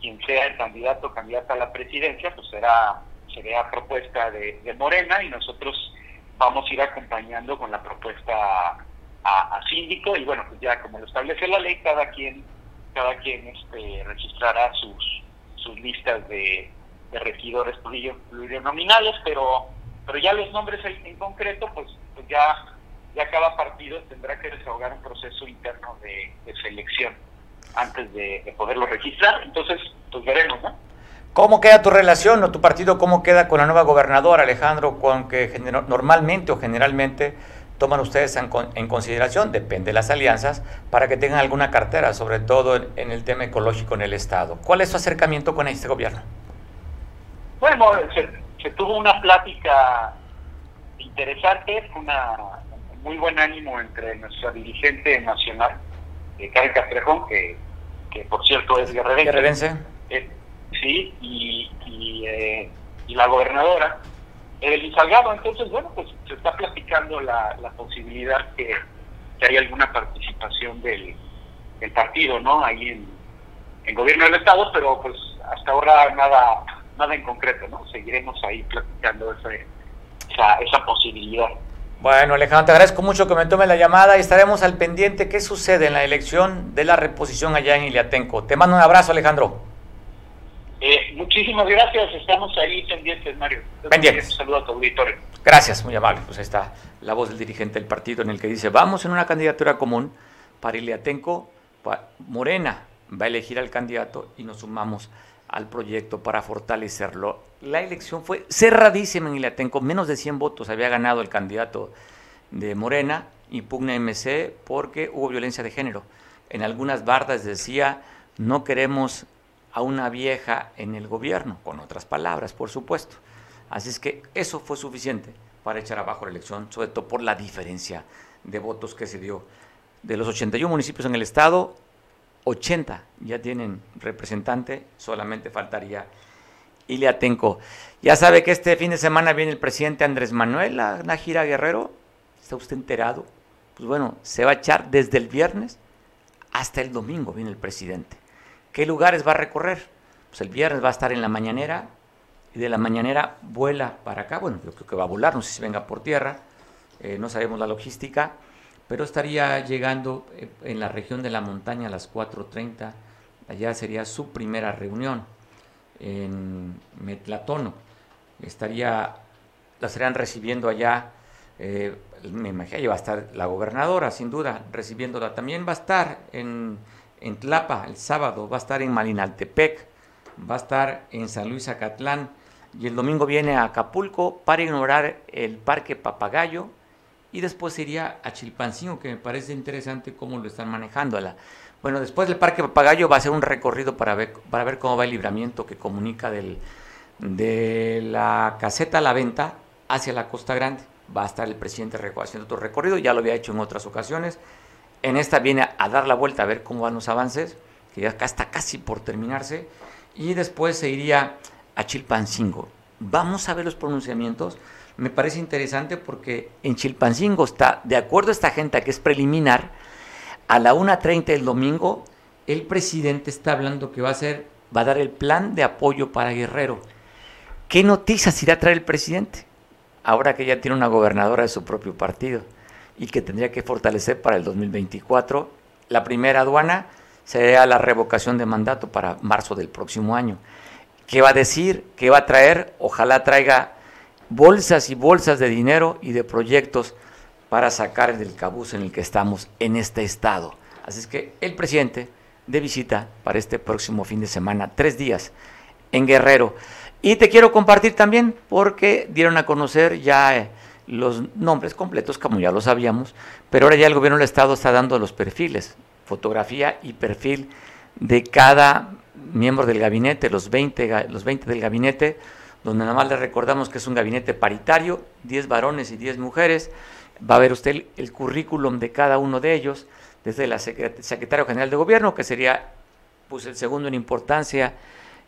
quien sea el candidato o candidata a la presidencia, pues será, será propuesta de, Morena y nosotros vamos a ir acompañando con la propuesta a, síndico y bueno, pues ya como lo establece la ley, cada quien cada quien este, registrará sus, sus listas de, de regidores plurinominales, pero pero ya los nombres en, concreto, pues, pues, ya, ya cada partido tendrá que desahogar un proceso interno de, selección antes de, de poderlo registrar, entonces pues veremos, ¿no? ¿Cómo queda tu relación o tu partido, cómo queda con la nueva gobernadora, Alejandro, con que normalmente o generalmente toman ustedes en, consideración, depende de las alianzas, para que tengan alguna cartera, sobre todo en, el tema ecológico en el Estado? ¿Cuál es su acercamiento con este gobierno? Bueno, se, tuvo una plática interesante, una muy buen ánimo entre nuestra dirigente nacional, eh, Karen Castrejón, que, que por cierto es guerrerense. ¿Guerrerense? Eh, sí, y, y, eh, y la gobernadora, Evelyn Salgado. Entonces, bueno, pues se está platicando la, la posibilidad que, que haya alguna participación del, del partido, ¿no? Ahí en, en gobierno del Estado, pero pues hasta ahora nada nada en concreto, ¿no? Seguiremos ahí platicando ese, esa, esa posibilidad. Bueno, Alejandro, te agradezco mucho que me tome la llamada y estaremos al pendiente qué sucede en la elección de la reposición allá en Iliatenco. Te mando un abrazo, Alejandro. Muchísimas gracias, estamos ahí pendientes, Mario. Pendientes. Un saludo a tu auditorio. Gracias, muy amable. Pues ahí está la voz del dirigente del partido en el que dice, vamos en una candidatura común para Iliatenco, Morena va a elegir al candidato y nos sumamos al proyecto para fortalecerlo. La elección fue cerradísima en Iliatenco, menos de 100 votos había ganado el candidato de Morena, impugna MC porque hubo violencia de género. En algunas bardas decía, no queremos a una vieja en el gobierno, con otras palabras, por supuesto. Así es que eso fue suficiente para echar abajo la elección, sobre todo por la diferencia de votos que se dio. De los 81 municipios en el estado, 80 ya tienen representante, solamente faltaría Iliatenco. Ya sabe que este fin de semana viene el presidente Andrés Manuel a una gira Guerrero. ¿Está usted enterado? Pues bueno, se va a echar desde el viernes hasta el domingo viene el presidente. ¿Qué lugares va a recorrer? Pues el viernes va a estar en la mañanera y de la mañanera vuela para acá. Bueno, yo creo que va a volar, no sé si venga por tierra, eh, no sabemos la logística, pero estaría llegando eh, en la región de la montaña a las 4.30. Allá sería su primera reunión en Metlatono. Estaría, la estarían recibiendo allá. Eh, me imagino va a estar la gobernadora, sin duda, recibiéndola. También va a estar en en Tlapa el sábado, va a estar en Malinaltepec, va a estar en San Luis Acatlán y el domingo viene a Acapulco para ignorar el Parque Papagayo y después iría a Chilpancingo, que me parece interesante cómo lo están manejando. Bueno, después del Parque Papagayo va a ser un recorrido para ver, para ver cómo va el libramiento que comunica de la caseta a la venta hacia la Costa Grande. Va a estar el presidente haciendo otro recorrido, ya lo había hecho en otras ocasiones. En esta viene a dar la vuelta a ver cómo van los avances, que ya está casi por terminarse, y después se iría a Chilpancingo. Vamos a ver los pronunciamientos. Me parece interesante porque en Chilpancingo está, de acuerdo a esta gente que es preliminar, a la 1.30 del domingo, el presidente está hablando que va a hacer, va a dar el plan de apoyo para Guerrero. ¿Qué noticias irá a traer el presidente? Ahora que ya tiene una gobernadora de su propio partido y que tendría que fortalecer para el 2024. La primera aduana sería la revocación de mandato para marzo del próximo año. ¿Qué va a decir? ¿Qué va a traer? Ojalá traiga bolsas y bolsas de dinero y de proyectos para sacar del cabuz en el que estamos en este estado. Así es que el presidente de visita para este próximo fin de semana, tres días en Guerrero. Y te quiero compartir también porque dieron a conocer ya eh, los nombres completos, como ya lo sabíamos, pero ahora ya el gobierno del Estado está dando los perfiles, fotografía y perfil de cada miembro del gabinete, los 20, los 20 del gabinete, donde nada más le recordamos que es un gabinete paritario, 10 varones y 10 mujeres. Va a ver usted el, currículum de cada uno de ellos, desde el secretario general de gobierno, que sería pues, el segundo en importancia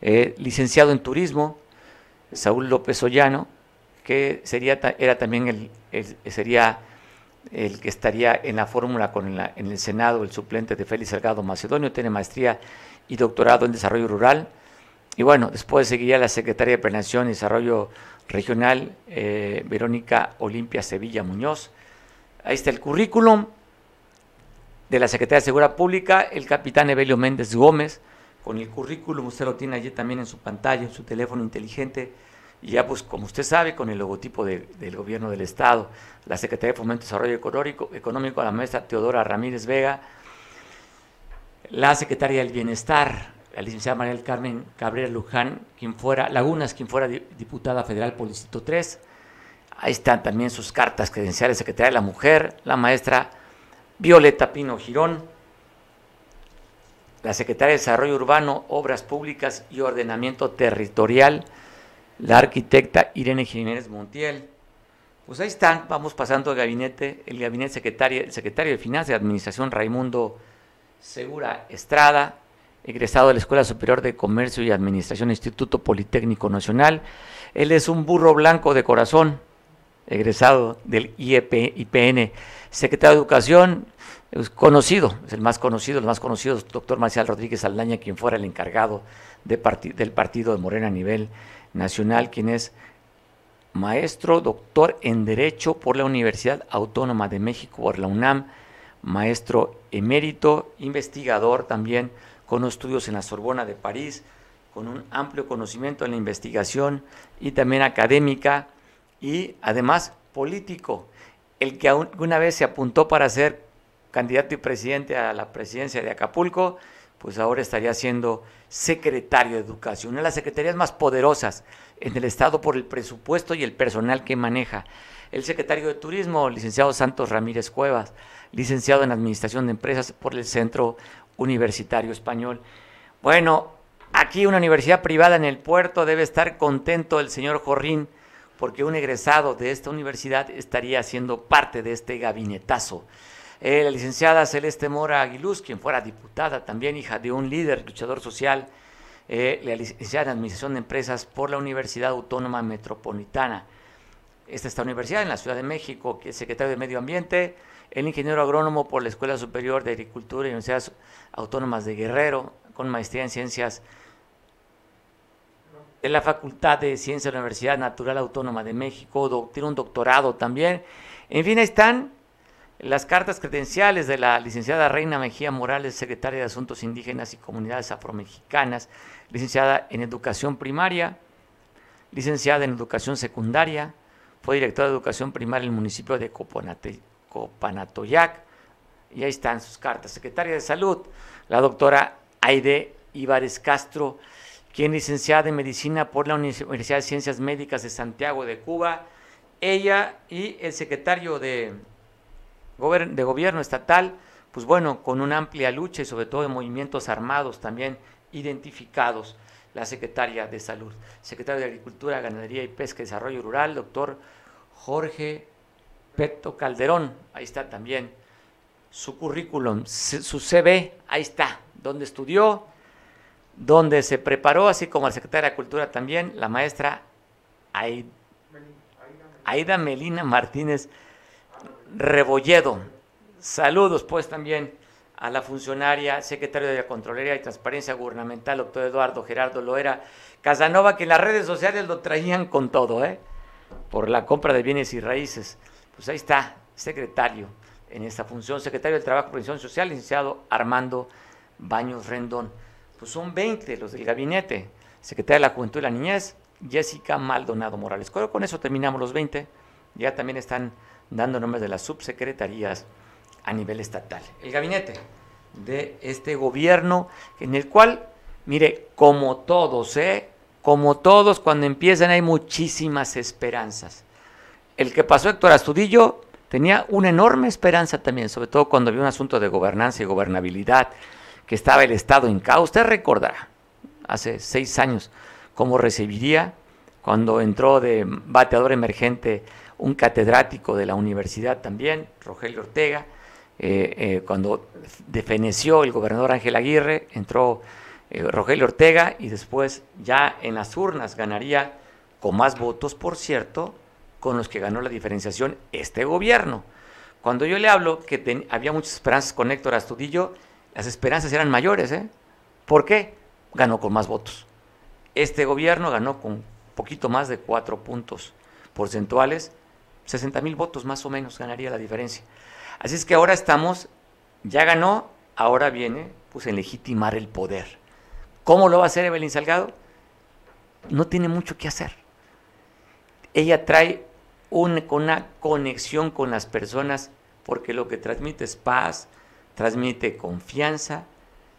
eh, licenciado en turismo, Saúl López Ollano, que sería, era también el, sería el que estaría en la fórmula con en el Senado, el suplente de Félix Salgado Macedonio, tiene maestría y doctorado en desarrollo rural. Y bueno, después seguiría la secretaria de Planeación y Desarrollo Regional, eh, Verónica Olimpia Sevilla Muñoz. Ahí está el currículum de la Secretaría de Seguridad Pública, el capitán Evelio Méndez Gómez, con el currículum, usted lo tiene allí también en su pantalla, en su teléfono inteligente, y ya pues como usted sabe, con el logotipo del gobierno del Estado, la Secretaría de Fomento y Desarrollo Económico, Económico, la maestra Teodora Ramírez Vega, la Secretaria del Bienestar, la licenciada María del Carmen Cabrera Luján, quien fuera, Lagunas, quien fuera diputada federal por el Distrito 3. Ahí están también sus cartas credenciales, Secretaría de la Mujer, la maestra Violeta Pino Girón, la Secretaria de Desarrollo Urbano, Obras Públicas y Ordenamiento Territorial, la arquitecta Irene Jiménez Montiel. Pues ahí están, vamos pasando al gabinete, el gabinete secretario, el secretario de Finanzas y Administración Raimundo Segura Estrada, egresado de la Escuela Superior de Comercio y Administración Instituto Politécnico Nacional. Él es un burro blanco de corazón, egresado del IEP, IPN, secretario de Educación, conocido, es el más conocido, el más conocido es doctor Marcial Rodríguez Aldaña, quien fuera el encargado de del partido de Morena a nivel nacional, quien es maestro, doctor en Derecho por la Universidad Autónoma de México, por la UNAM, maestro emérito, investigador también con estudios en la Sorbona de París, con un amplio conocimiento en la investigación y también académica y además político, el que una vez se apuntó para ser candidato y presidente a la presidencia de Acapulco, pues ahora estaría siendo secretario de Educación, una de las secretarías más poderosas en el Estado por el presupuesto y el personal que maneja. El secretario de Turismo, licenciado Santos Ramírez Cuevas, licenciado en Administración de Empresas por el Centro Universitario Español. Bueno, aquí una universidad privada en el puerto debe estar contento el señor Jorrín porque un egresado de esta universidad estaría siendo parte de este gabinetazo. Eh, la licenciada Celeste Mora Aguiluz, quien fuera diputada, también hija de un líder luchador social, eh, la licenciada en Administración de Empresas por la Universidad Autónoma Metropolitana. Esta esta universidad en la Ciudad de México, que es secretario de Medio Ambiente, el ingeniero agrónomo por la Escuela Superior de Agricultura y Universidades Autónomas de Guerrero, con maestría en ciencias de la Facultad de Ciencias de la Universidad Natural Autónoma de México, tiene un doctorado también. En fin, están las cartas credenciales de la licenciada Reina Mejía Morales, secretaria de Asuntos Indígenas y Comunidades Afromexicanas, licenciada en Educación Primaria, licenciada en Educación Secundaria, fue directora de Educación Primaria en el municipio de Copanatoyac. Y ahí están sus cartas. Secretaria de Salud, la doctora Aide Ibares Castro, quien licenciada en Medicina por la Universidad de Ciencias Médicas de Santiago de Cuba. Ella y el secretario de, de Gobierno Estatal, pues bueno, con una amplia lucha y sobre todo de movimientos armados también identificados, la secretaria de Salud. Secretario de Agricultura, Ganadería y Pesca y Desarrollo Rural, doctor Jorge Peto Calderón, ahí está también su currículum, su CV, ahí está, donde estudió, donde se preparó, así como la secretaria de Cultura también, la maestra Aida Melina Martínez Rebolledo. Saludos pues también a la funcionaria secretaria de la Contraloría y Transparencia Gubernamental, doctor Eduardo Gerardo Loera Casanova, que en las redes sociales lo traían con todo, ¿eh? por la compra de bienes y raíces. Pues ahí está, secretario en esta función, secretario del Trabajo y Previsión Social, licenciado Armando Baños Rendón. Pues son 20 los del gabinete. Secretaria de la Juventud y la Niñez, Jessica Maldonado Morales. Con eso terminamos los 20. Ya también están dando nombres de las subsecretarías a nivel estatal. El gabinete de este gobierno en el cual, mire, como todos, ¿eh? como todos, cuando empiezan hay muchísimas esperanzas. El que pasó Héctor Astudillo tenía una enorme esperanza también, sobre todo cuando había un asunto de gobernanza y gobernabilidad, que estaba el Estado en caos. Usted recordará, hace seis años, cómo recibiría cuando entró de bateador emergente un catedrático de la universidad también, Rogelio Ortega, eh, eh, cuando defeneció el gobernador Ángel Aguirre, entró eh, Rogelio Ortega y después ya en las urnas ganaría con más votos, por cierto, con los que ganó la diferenciación este gobierno. Cuando yo le hablo que había muchas esperanzas con Héctor Astudillo, las esperanzas eran mayores. ¿eh? ¿Por qué? Ganó con más votos. Este gobierno ganó con poquito más de cuatro puntos porcentuales, 60 mil votos más o menos ganaría la diferencia. Así es que ahora estamos, ya ganó, ahora viene pues en legitimar el poder. ¿Cómo lo va a hacer Evelyn Salgado? No tiene mucho que hacer. Ella trae una conexión con las personas porque lo que transmite es paz, transmite confianza,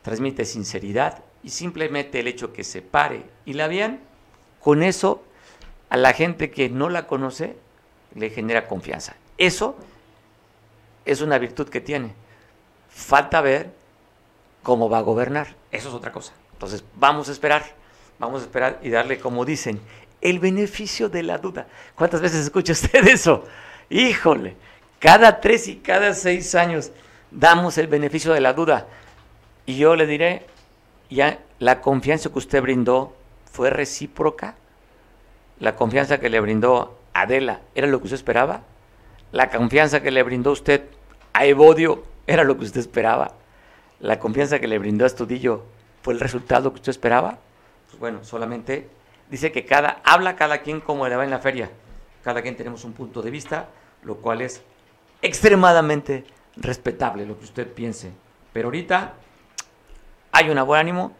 transmite sinceridad y simplemente el hecho que se pare y la vean, con eso a la gente que no la conoce le genera confianza. Eso es una virtud que tiene. Falta ver cómo va a gobernar. Eso es otra cosa. Entonces, vamos a esperar, vamos a esperar y darle, como dicen, el beneficio de la duda. ¿Cuántas veces escucha usted eso? Híjole, cada tres y cada seis años damos el beneficio de la duda. Y yo le diré, ya la confianza que usted brindó fue recíproca. La confianza que le brindó Adela era lo que usted esperaba. La confianza que le brindó usted a Evodio era lo que usted esperaba. La confianza que le brindó a Estudillo fue el resultado que usted esperaba. Pues bueno, solamente dice que cada habla cada quien como le va en la feria. Cada quien tenemos un punto de vista, lo cual es extremadamente respetable lo que usted piense. Pero ahorita hay un buen ánimo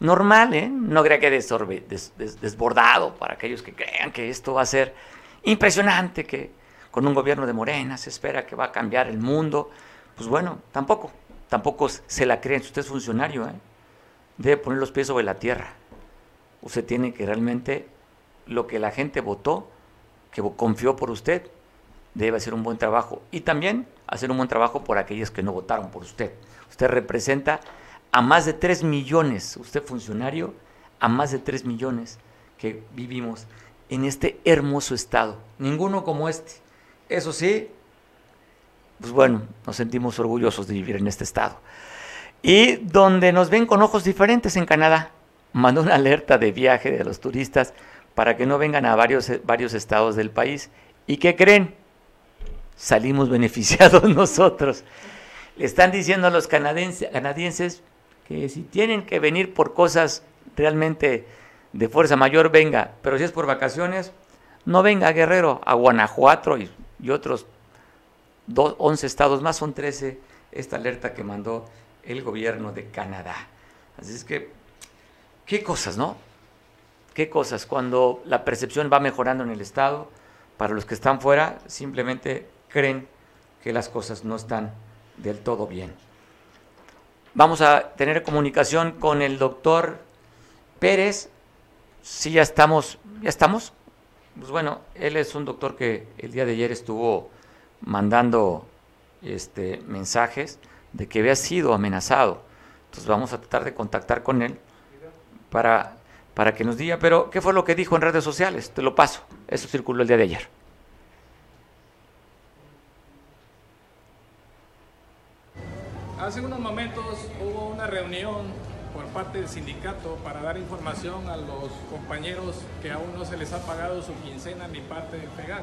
normal, ¿eh? No crea que desorbe, desbordado para aquellos que crean que esto va a ser impresionante, que con un gobierno de Morena se espera que va a cambiar el mundo. Pues bueno, tampoco, tampoco se la creen. Si usted es funcionario, ¿eh? debe poner los pies sobre la tierra. Usted tiene que realmente lo que la gente votó, que confió por usted, debe hacer un buen trabajo. Y también hacer un buen trabajo por aquellos que no votaron por usted. Usted representa a más de 3 millones, usted funcionario, a más de 3 millones que vivimos en este hermoso estado. Ninguno como este. Eso sí, pues bueno, nos sentimos orgullosos de vivir en este estado. Y donde nos ven con ojos diferentes en Canadá, mandó una alerta de viaje de los turistas para que no vengan a varios, varios estados del país. ¿Y qué creen? Salimos beneficiados nosotros. Le están diciendo a los canadienses, canadienses que si tienen que venir por cosas realmente de fuerza mayor, venga, pero si es por vacaciones, no venga Guerrero, a Guanajuato y, otros 11 estados más, son 13, esta alerta que mandó el gobierno de Canadá. Así es que, qué cosas, ¿no? Qué cosas, cuando la percepción va mejorando en el estado, para los que están fuera, simplemente creen que las cosas no están del todo bien. Vamos a tener comunicación con el doctor Pérez. Sí, ya estamos, ya estamos. Pues bueno, él es un doctor que el día de ayer estuvo mandando este, mensajes de que había sido amenazado. Entonces vamos a tratar de contactar con él para, para que nos diga, pero ¿qué fue lo que dijo en redes sociales? Te lo paso. Eso circuló el día de ayer. Hace unos momentos hubo una reunión parte del sindicato para dar información a los compañeros que aún no se les ha pagado su quincena ni parte del pegar.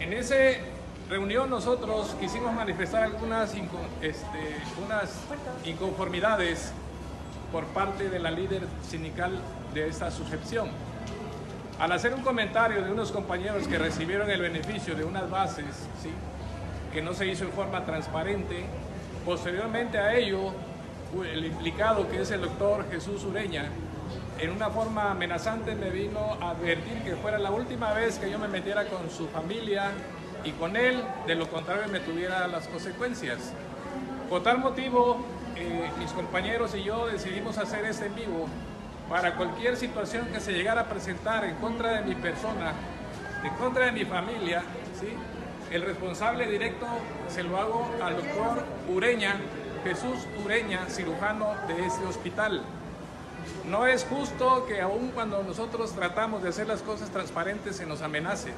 En esa reunión nosotros quisimos manifestar algunas este, unas inconformidades por parte de la líder sindical de esta suscepción. Al hacer un comentario de unos compañeros que recibieron el beneficio de unas bases, ¿sí? que no se hizo en forma transparente, Posteriormente a ello, el implicado, que es el doctor Jesús Ureña, en una forma amenazante me vino a advertir que fuera la última vez que yo me metiera con su familia y con él, de lo contrario me tuviera las consecuencias. Por tal motivo, eh, mis compañeros y yo decidimos hacer este en vivo para cualquier situación que se llegara a presentar en contra de mi persona, en contra de mi familia, ¿sí? El responsable directo se lo hago al doctor Ureña, Jesús Ureña, cirujano de este hospital. No es justo que aun cuando nosotros tratamos de hacer las cosas transparentes se nos amenace,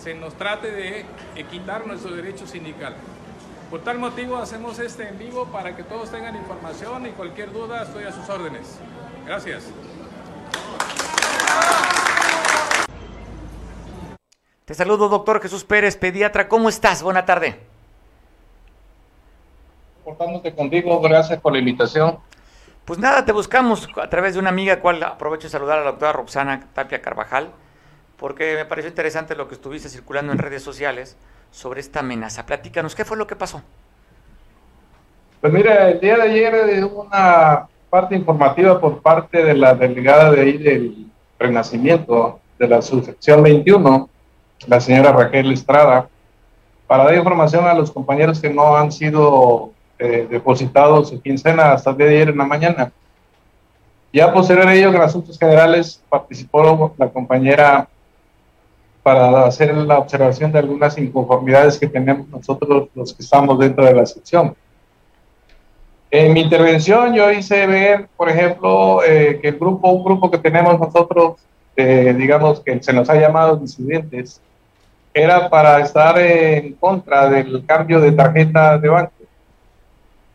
se nos trate de quitar nuestro derecho sindical. Por tal motivo hacemos este en vivo para que todos tengan información y cualquier duda estoy a sus órdenes. Gracias. Te saludo, doctor Jesús Pérez, pediatra. ¿Cómo estás? Buena tarde. Portándote contigo, gracias por la invitación. Pues nada, te buscamos a través de una amiga, cual aprovecho de saludar a la doctora Roxana Tapia Carvajal, porque me pareció interesante lo que estuviste circulando en redes sociales sobre esta amenaza. Platícanos, ¿qué fue lo que pasó? Pues mira, el día de ayer hubo una parte informativa por parte de la delegada de ahí del Renacimiento, de la subsección 21, la señora Raquel Estrada, para dar información a los compañeros que no han sido eh, depositados su quincena hasta el día de ayer en la mañana. Ya posterior a ello, en asuntos generales, participó la compañera para hacer la observación de algunas inconformidades que tenemos nosotros los que estamos dentro de la sección. En mi intervención yo hice ver, por ejemplo, eh, que el grupo, un grupo que tenemos nosotros, eh, digamos que se nos ha llamado disidentes, era para estar en contra del cambio de tarjeta de banco.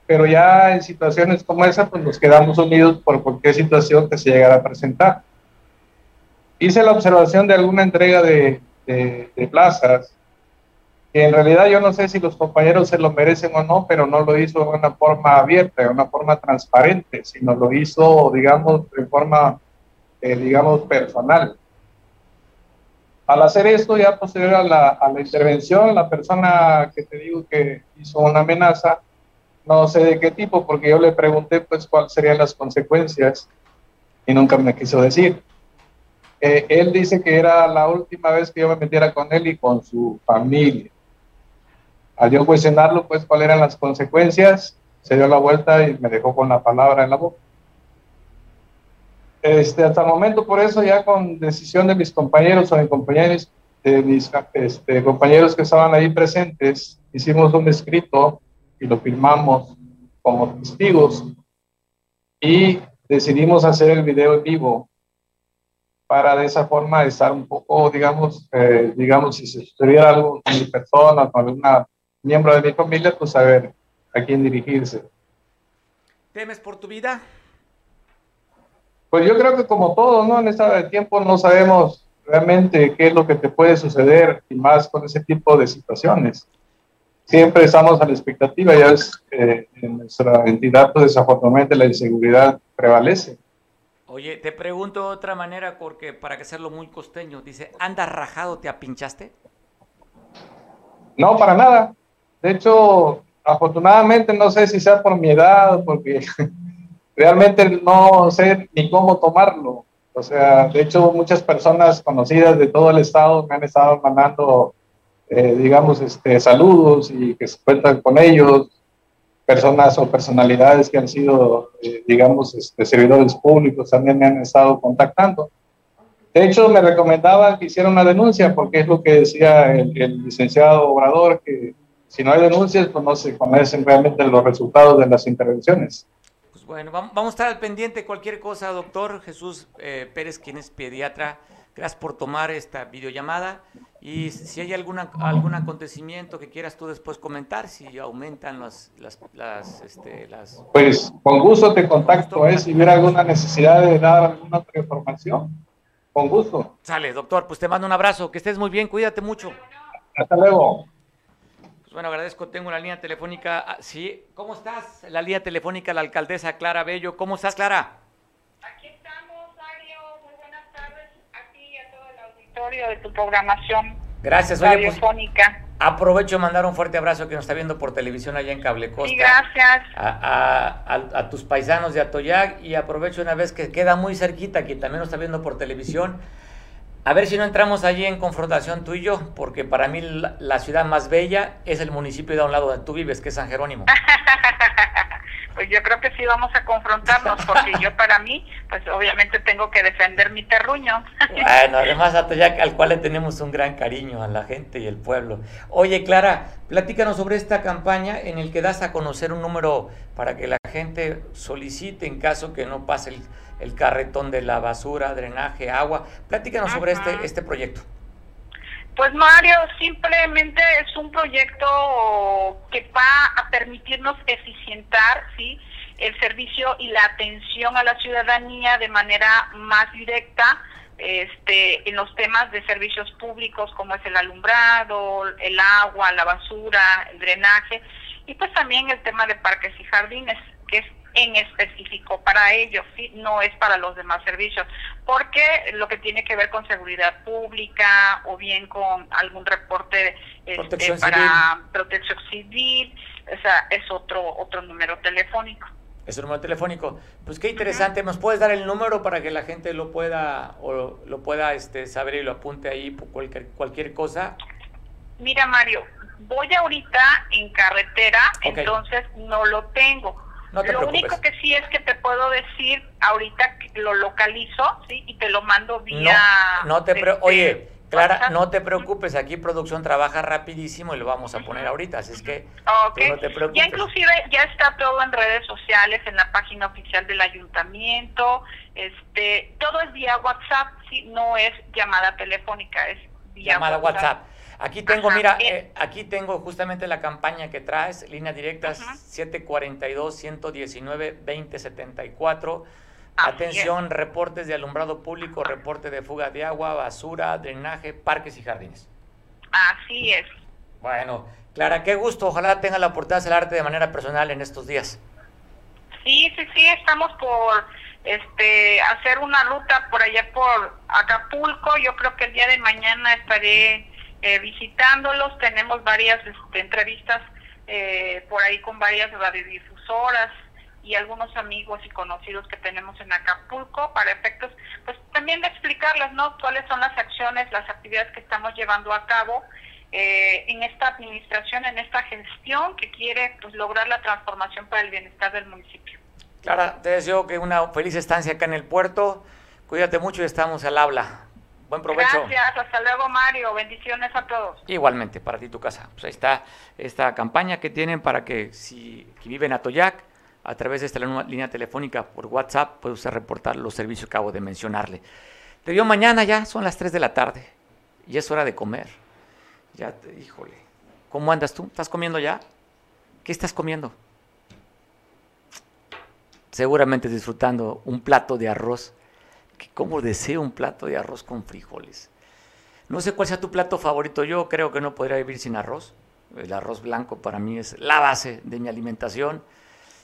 Pero ya en situaciones como esa, pues nos quedamos unidos por cualquier situación que se llegara a presentar. Hice la observación de alguna entrega de, de, plazas, que en realidad yo no sé si los compañeros se lo merecen o no, pero no lo hizo de una forma abierta, de una forma transparente, sino lo hizo, digamos, de forma, eh, digamos, personal. Al hacer esto, ya posterior a la, a la intervención, la persona que te digo que hizo una amenaza, no sé de qué tipo, porque yo le pregunté pues cuáles serían las consecuencias y nunca me quiso decir. Eh, él dice que era la última vez que yo me metiera con él y con su familia. Al yo cuestionarlo, pues, cuáles eran las consecuencias, se dio la vuelta y me dejó con la palabra en la boca. Este, hasta el momento, por eso, ya con decisión de mis compañeros o de compañeros, de mis este, compañeros que estaban ahí presentes, hicimos un escrito y lo firmamos como testigos y decidimos hacer el video en vivo para de esa forma estar un poco, digamos, eh, digamos, si se sucediera algo con mi persona, con algún miembro de mi familia, pues saber a quién dirigirse. ¿Temes por tu vida? Pues yo creo que como todo, ¿no? En este tiempo no sabemos realmente qué es lo que te puede suceder y más con ese tipo de situaciones. Siempre estamos a la expectativa, ya es eh, en nuestra entidad, pues desafortunadamente la inseguridad prevalece. Oye, te pregunto de otra manera, porque para que hacerlo muy costeño, dice, ¿anda rajado, te apinchaste? No, para nada. De hecho, afortunadamente no sé si sea por mi edad, porque realmente no sé ni cómo tomarlo. O sea, de hecho, muchas personas conocidas de todo el estado me han estado mandando, eh, digamos, este, saludos y que se cuentan con ellos, personas o personalidades que han sido, eh, digamos, este, servidores públicos también me han estado contactando. De hecho, me recomendaban que hiciera una denuncia, porque es lo que decía el, el licenciado Obrador, que si no hay denuncias, pues no se conocen realmente los resultados de las intervenciones. Bueno, vamos a estar al pendiente de cualquier cosa, doctor Jesús eh, Pérez, quien es pediatra. Gracias por tomar esta videollamada. Y si hay alguna, algún acontecimiento que quieras tú después comentar, si aumentan las... las, las, este, las... Pues con gusto te contacto, ¿eh? si hubiera alguna necesidad de dar alguna otra información. Con gusto. Sale, doctor, pues te mando un abrazo, que estés muy bien, cuídate mucho. Hasta luego. Bueno, agradezco, tengo la línea telefónica. Ah, sí, ¿cómo estás? La línea telefónica, la alcaldesa Clara Bello. ¿Cómo estás, Clara? Auditorio de tu programación. Gracias, oye, pues, radiofónica. aprovecho de mandar un fuerte abrazo que nos está viendo por televisión allá en Cable Costa. Sí, gracias. A, a, a, tus paisanos de Atoyac y aprovecho una vez que queda muy cerquita, que también nos está viendo por televisión, a ver si no entramos allí en confrontación tú y yo, porque para mí la, ciudad más bella es el municipio de a un lado donde tú vives, que es San Jerónimo. pues yo creo que sí vamos a confrontarnos, porque yo para mí, pues obviamente tengo que defender mi terruño. bueno, además ya al cual le tenemos un gran cariño a la gente y el pueblo. Oye, Clara, platícanos sobre esta campaña en el que das a conocer un número para que la gente solicite en caso que no pase el el carretón de la basura, drenaje, agua. Platícanos sobre este, este proyecto. Pues Mario, simplemente es un proyecto que va a permitirnos eficientar, ¿sí? el servicio y la atención a la ciudadanía de manera más directa este, en los temas de servicios públicos como es el alumbrado, el agua, la basura, el drenaje y pues también el tema de parques y jardines, que es en específico para ellos, ¿sí? no es para los demás servicios, porque lo que tiene que ver con seguridad pública o bien con algún reporte este, para protección civil, o sea, es otro otro número telefónico. Es un número telefónico. Pues qué interesante. ¿Nos puedes dar el número para que la gente lo pueda o lo pueda este, saber y lo apunte ahí cualquier, cualquier cosa? Mira, Mario, voy ahorita en carretera, entonces no lo tengo. Lo único que sí es que te puedo decir, ahorita lo localizo, ¿sí? Y te lo mando vía... No, te... Este, oye, Clara, no te preocupes, aquí producción trabaja rapidísimo y lo vamos a poner ahorita, así es que no te preocupes. Ya inclusive ya está todo en redes sociales, en la página oficial del ayuntamiento, este, todo es vía WhatsApp, sí, no es llamada telefónica, es vía llamada WhatsApp. Aquí tengo, mira, eh, aquí tengo justamente la campaña que traes, línea directa 742 119 2074 Atención, reportes de alumbrado público, reporte de fuga de agua, basura, drenaje, parques y jardines. Así es. Bueno, Clara, qué gusto. Ojalá tenga la oportunidad de hacer arte de manera personal en estos días. Sí, sí, sí, estamos por este hacer una ruta por allá por Acapulco. Yo creo que el día de mañana estaré eh, visitándolos. Tenemos varias este, entrevistas eh, por ahí con varias radiodifusoras y algunos amigos y conocidos que tenemos en Acapulco para efectos, pues también de explicarles, ¿no? Cuáles son las acciones, las actividades que estamos llevando a cabo eh, en esta administración, en esta gestión que quiere pues lograr la transformación para el bienestar del municipio. Clara, te deseo que una feliz estancia acá en el puerto. Cuídate mucho y estamos al habla. Buen provecho. Gracias, hasta luego Mario, bendiciones a todos. Igualmente, para ti tu casa. Pues ahí está esta campaña que tienen para que si viven a Toyac, a través de esta línea telefónica por WhatsApp puede usted reportar los servicios que acabo de mencionarle. Te dio mañana ya, son las 3 de la tarde y es hora de comer. Ya te, híjole. ¿Cómo andas tú? ¿Estás comiendo ya? ¿Qué estás comiendo? Seguramente disfrutando un plato de arroz. ¿Cómo deseo un plato de arroz con frijoles? No sé cuál sea tu plato favorito. Yo creo que no podría vivir sin arroz. El arroz blanco para mí es la base de mi alimentación.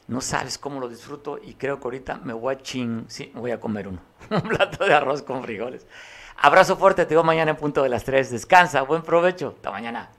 No sabes cómo lo disfruto y creo que ahorita me voy a ching, sí, voy a comer uno. Un plato de arroz con frijoles. Abrazo fuerte, te veo mañana en punto de las 3. Descansa, buen provecho. Hasta mañana.